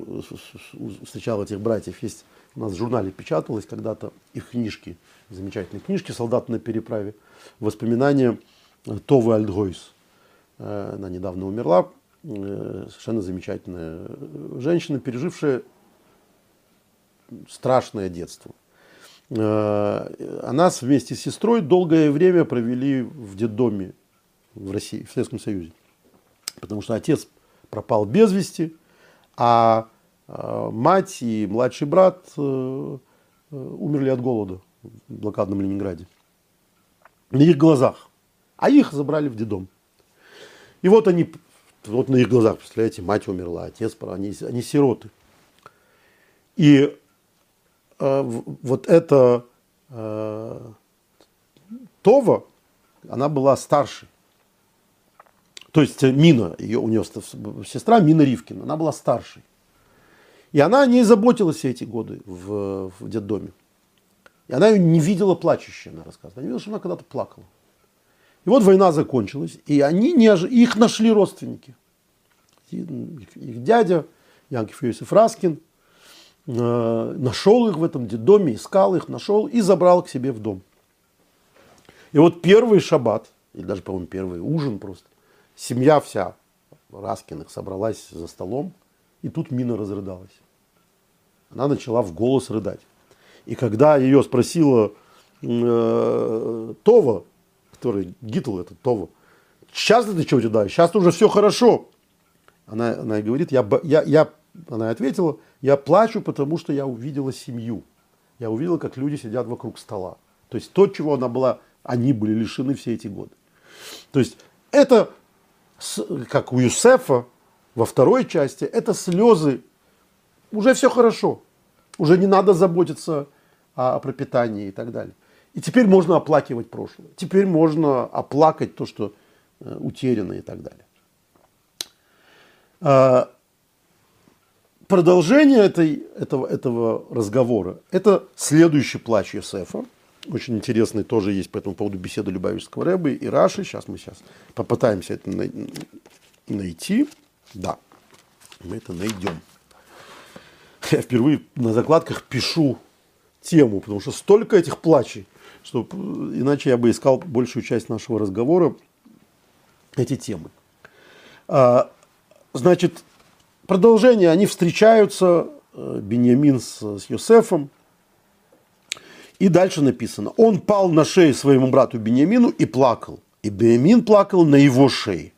встречал этих братьев. Есть у нас в журнале печаталось когда-то их книжки, замечательные книжки «Солдат на переправе», воспоминания Товы Альдгойс. Э, она недавно умерла, э, совершенно замечательная женщина, пережившая страшное детство. Э, она вместе с сестрой долгое время провели в детдоме в России, в Советском Союзе. Потому что отец пропал без вести, а э, мать и младший брат э, умерли от голода в блокадном Ленинграде. На их глазах. А их забрали в детдом. И вот они, вот на их глазах, представляете, мать умерла, отец, они, они сироты. И вот эта э, Това, она была старше. То есть э, Мина, ее, у нее сестра Мина Ривкина, она была старшей. И она не заботилась эти годы в, в детдоме. И она ее не видела плачущей, она рассказывает. Она видела, что она когда-то плакала. И вот война закончилась, и они не, их нашли родственники. Их, дядя Янкив Иосиф Раскин – Э, нашел их в этом доме, искал их, нашел и забрал к себе в дом. И вот первый шаббат, или даже, по-моему, первый ужин просто, семья вся Раскиных собралась за столом, и тут Мина разрыдалась. Она начала в голос рыдать. И когда ее спросила э, Това, который Гитл это Това, сейчас ты чего туда? Сейчас уже все хорошо. Она, она говорит, я, я, я, она ответила, я плачу, потому что я увидела семью. Я увидела, как люди сидят вокруг стола. То есть то, чего она была, они были лишены все эти годы. То есть это, как у Юсефа во второй части, это слезы. Уже все хорошо. Уже не надо заботиться о, о пропитании и так далее. И теперь можно оплакивать прошлое. Теперь можно оплакать то, что э, утеряно и так далее. Продолжение этой, этого, этого разговора – это следующий плач Йосефа. Очень интересный тоже есть по этому поводу беседа Любавического Рэбы и Раши. Сейчас мы сейчас попытаемся это найти. Да, мы это найдем. Я впервые на закладках пишу тему, потому что столько этих плачей, что иначе я бы искал большую часть нашего разговора эти темы. А, значит, Продолжение, они встречаются, э, Беньямин с, с Йосефом, и дальше написано, он пал на шею своему брату Беньямину и плакал, и Беньямин плакал на его шее.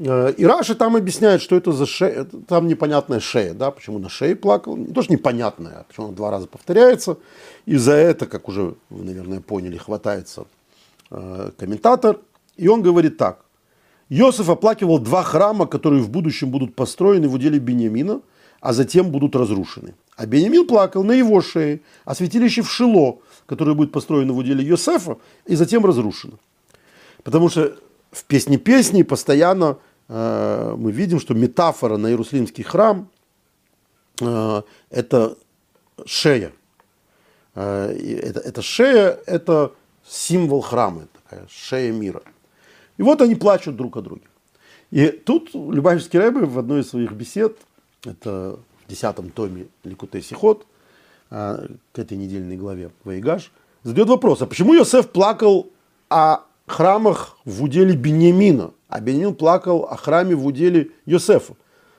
Э, и Раши там объясняет, что это за шея, там непонятная шея, да, почему на шее плакал, не то, что непонятная, а почему она два раза повторяется, и за это, как уже вы, наверное, поняли, хватается э, комментатор, и он говорит так, Иосиф оплакивал два храма, которые в будущем будут построены в уделе Бениамина, а затем будут разрушены. А Бениамин плакал на его шее, а святилище в Шило, которое будет построено в уделе Иосифа, и затем разрушено. Потому что в «Песне песни» постоянно э, мы видим, что метафора на Иерусалимский храм э, – это шея. Э, это, это шея – это символ храма, такая шея мира – и вот они плачут друг о друге. И тут Любавичский Рэбе в одной из своих бесед, это в десятом томе Ликуте Сихот, а, к этой недельной главе Ваигаш, задает вопрос, а почему Йосеф плакал о храмах в уделе Беньямина, а Беньямин плакал о храме в уделе Йосефа.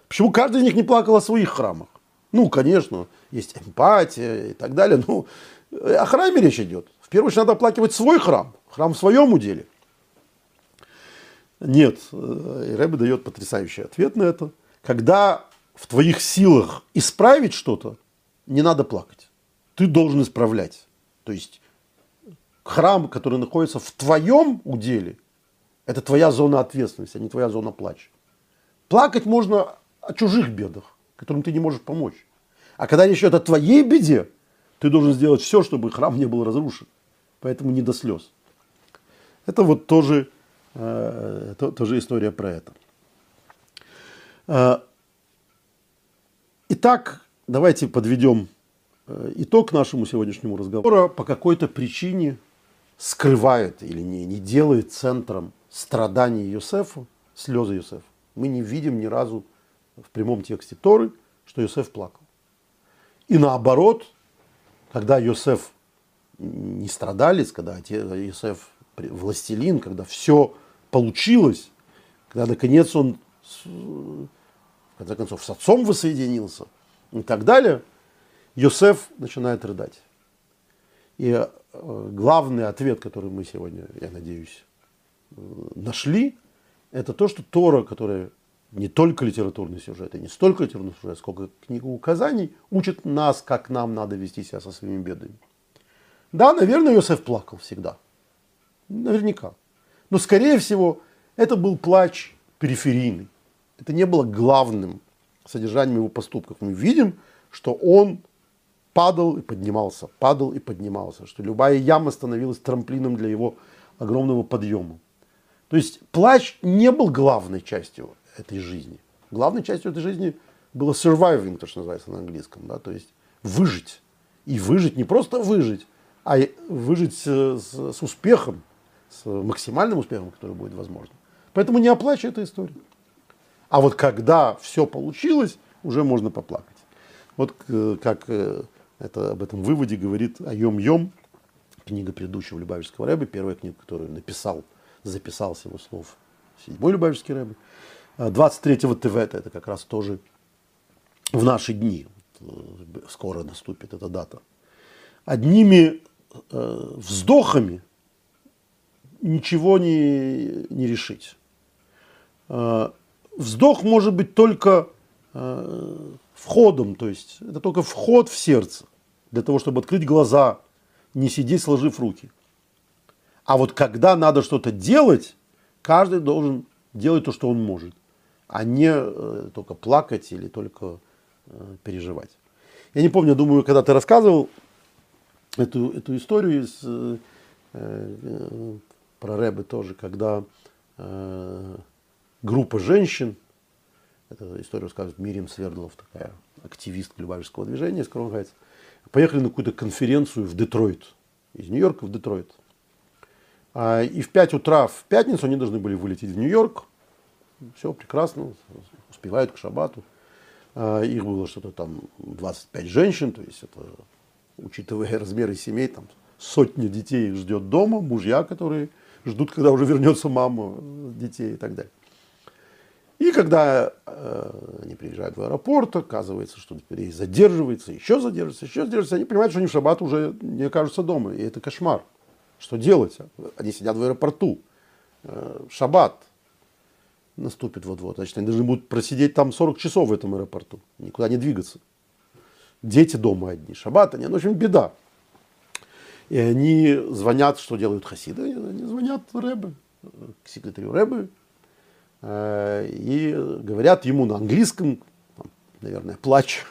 Почему каждый из них не плакал о своих храмах? Ну, конечно, есть эмпатия и так далее, но о храме речь идет. В первую очередь надо оплакивать свой храм, храм в своем уделе. Нет, и Рэбе дает потрясающий ответ на это. Когда в твоих силах исправить что-то, не надо плакать. Ты должен исправлять. То есть храм, который находится в твоем уделе, это твоя зона ответственности, а не твоя зона плача. Плакать можно о чужих бедах, которым ты не можешь помочь. А когда речь идет о твоей беде, ты должен сделать все, чтобы храм не был разрушен. Поэтому не до слез. Это вот тоже, э, то, тоже история про это. Э, итак, давайте подведем э, итог нашему сегодняшнему разговору. По какой-то причине скрывает или не, не делает центром страданий Иосифа слезы Иосифа. Мы не видим ни разу в прямом тексте Торы, что Иосиф плакал. И наоборот, когда Иосиф не страдалец, когда Иосиф властелин, когда все получилось, когда наконец он в конце концов с отцом воссоединился и так далее, Йосеф начинает рыдать. И э, главный ответ, который мы сегодня, я надеюсь, э, нашли, это то, что Тора, которая не только литературный сюжет, и не столько литературный сюжет, сколько книга указаний, учит нас, как нам надо вести себя со своими бедами. Да, наверное, Иосиф плакал всегда. Наверняка. Но, скорее всего, это был плач периферийный. Это не было главным содержанием его поступков. Мы видим, что он падал и поднимался, падал и поднимался, что любая яма становилась трамплином для его огромного подъема. То есть плач не был главной частью этой жизни. Главной частью этой жизни было surviving, то, что называется на английском, да, то есть выжить. И выжить, не просто выжить, а выжить с, с, с успехом, с максимальным успехом, который будет возможен. Поэтому не оплачивай эту историю. А вот когда все получилось, уже можно поплакать. Вот э, как э, это, об этом выводе говорит Айом Йом, книга предыдущего Любавичского рэба, первая книга, которую написал, записал с его слов седьмой Любавичский рэбе. 23-го Тевета, это как раз тоже в наши дни, скоро наступит эта дата. Одними э, вздохами ничего не, не решить. Э, вздох может быть только э, входом, то есть это только вход в сердце, для того, чтобы открыть глаза, не сидеть сложив руки. А вот когда надо что-то делать, каждый должен делать то, что он может, а не э, только плакать или только э, переживать. Я не помню, думаю, когда ты рассказывал эту, эту историю из, э, про Рэбы тоже, когда э, группа женщин, эту историю рассказывает Мирим Свердлов, такая активистка Любавичского движения из Кронгайц, поехали на какую-то конференцию в Детройт, из Нью-Йорка в Детройт. А, и в 5 утра в пятницу они должны были вылететь в Нью-Йорк. Все прекрасно, успевают к шабату. А, их было что-то там 25 женщин, то есть это, учитывая размеры семей, там сотни детей их ждет дома, мужья, которые ждут, когда уже вернется мама детей и так далее. И когда э, они приезжают в аэропорт, оказывается, что рейс задерживается, еще задерживается, еще задерживается, они понимают, что они в шаббат уже не окажутся дома. И это кошмар. Что делать? Они сидят в аэропорту. Э, шаббат наступит вот-вот. Значит, они должны будут просидеть там 40 часов в этом аэропорту. Никуда не двигаться. Дети дома одни. Шаббат, они, ну, в общем, беда. И они звонят, что делают хасиды? Они звонят Рэбе, к секретарю Рэбе, Э, и говорят ему на английском, наверное, плач,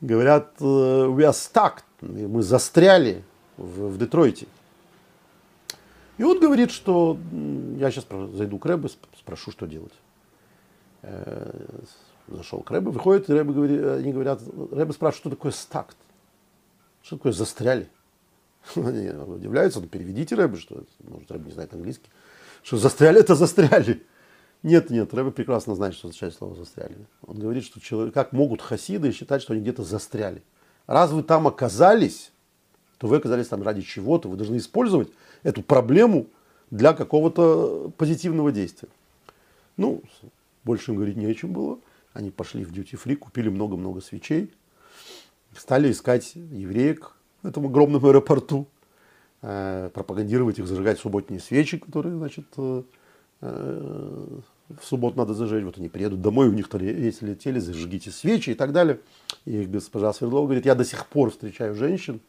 говорят, we are stuck, мы застряли в, в Детройте. И он говорит, что я сейчас зайду к Рэбе, спрошу, что делать. Э, зашел к Рэбе, выходит, и Рэбе говорит, они говорят, Рэбе спрашивает, что такое стакт? Что такое застряли? Они удивляются, ну переведите Рэбе, что может Рэбе не знает английский. Что застряли, это застряли. Нет, нет, Рэбе прекрасно знает, что означает слово «застряли». Он говорит, что человек, как могут хасиды считать, что они где-то застряли. Раз вы там оказались, то вы оказались там ради чего-то. Вы должны использовать эту проблему для какого-то позитивного действия. Ну, больше им говорить не о чем было. Они пошли в free, купили много-много свечей, стали искать евреек в этом огромном аэропорту, э, пропагандировать их, зажигать субботние свечи, которые, значит, э, э, в субботу надо зажечь. Вот они приедут домой, у них то рейсы летели, зажгите свечи и так далее. И госпожа Свердлова говорит, я до сих пор встречаю женщин,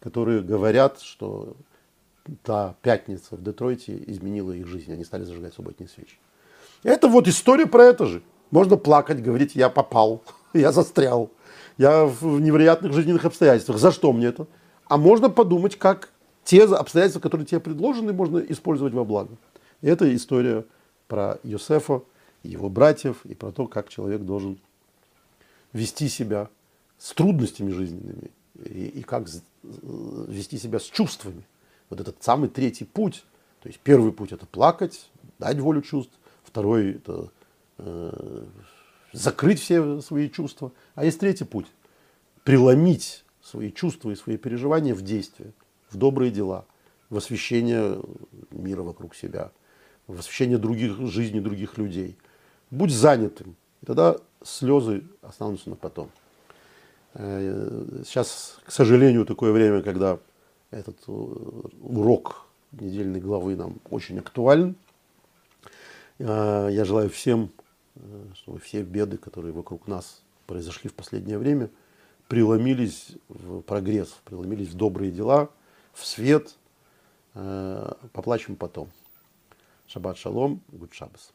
которые говорят, что та пятница в Детройте изменила их жизнь, они стали зажигать субботние свечи. Это вот история про это же. Можно плакать, говорить, я попал, я застрял, я в невероятных жизненных обстоятельствах. За что мне это? А можно подумать, как те обстоятельства, которые тебе предложены, можно использовать во благо. И это история про Йосефа, его братьев и про то, как человек должен вести себя с трудностями жизненными и, и как вести себя с чувствами. Вот этот самый третий путь. То есть первый путь это плакать, дать волю чувств. Второй это э, закрыть все свои чувства. А есть третий путь. Преломить свои чувства и свои переживания в действие, в добрые дела, в освещение мира вокруг себя, в освещение других, жизни других людей. Будь занятым. И тогда слезы останутся на потом. Э, сейчас, к сожалению, такое время, когда этот э, урок недельной главы нам очень актуален. Э, я желаю всем, чтобы все беды, которые вокруг нас произошли в последнее время, преломились в прогресс, преломились в добрые дела, в свет. Поплачем потом. Шаббат шалом, гуд шаббас.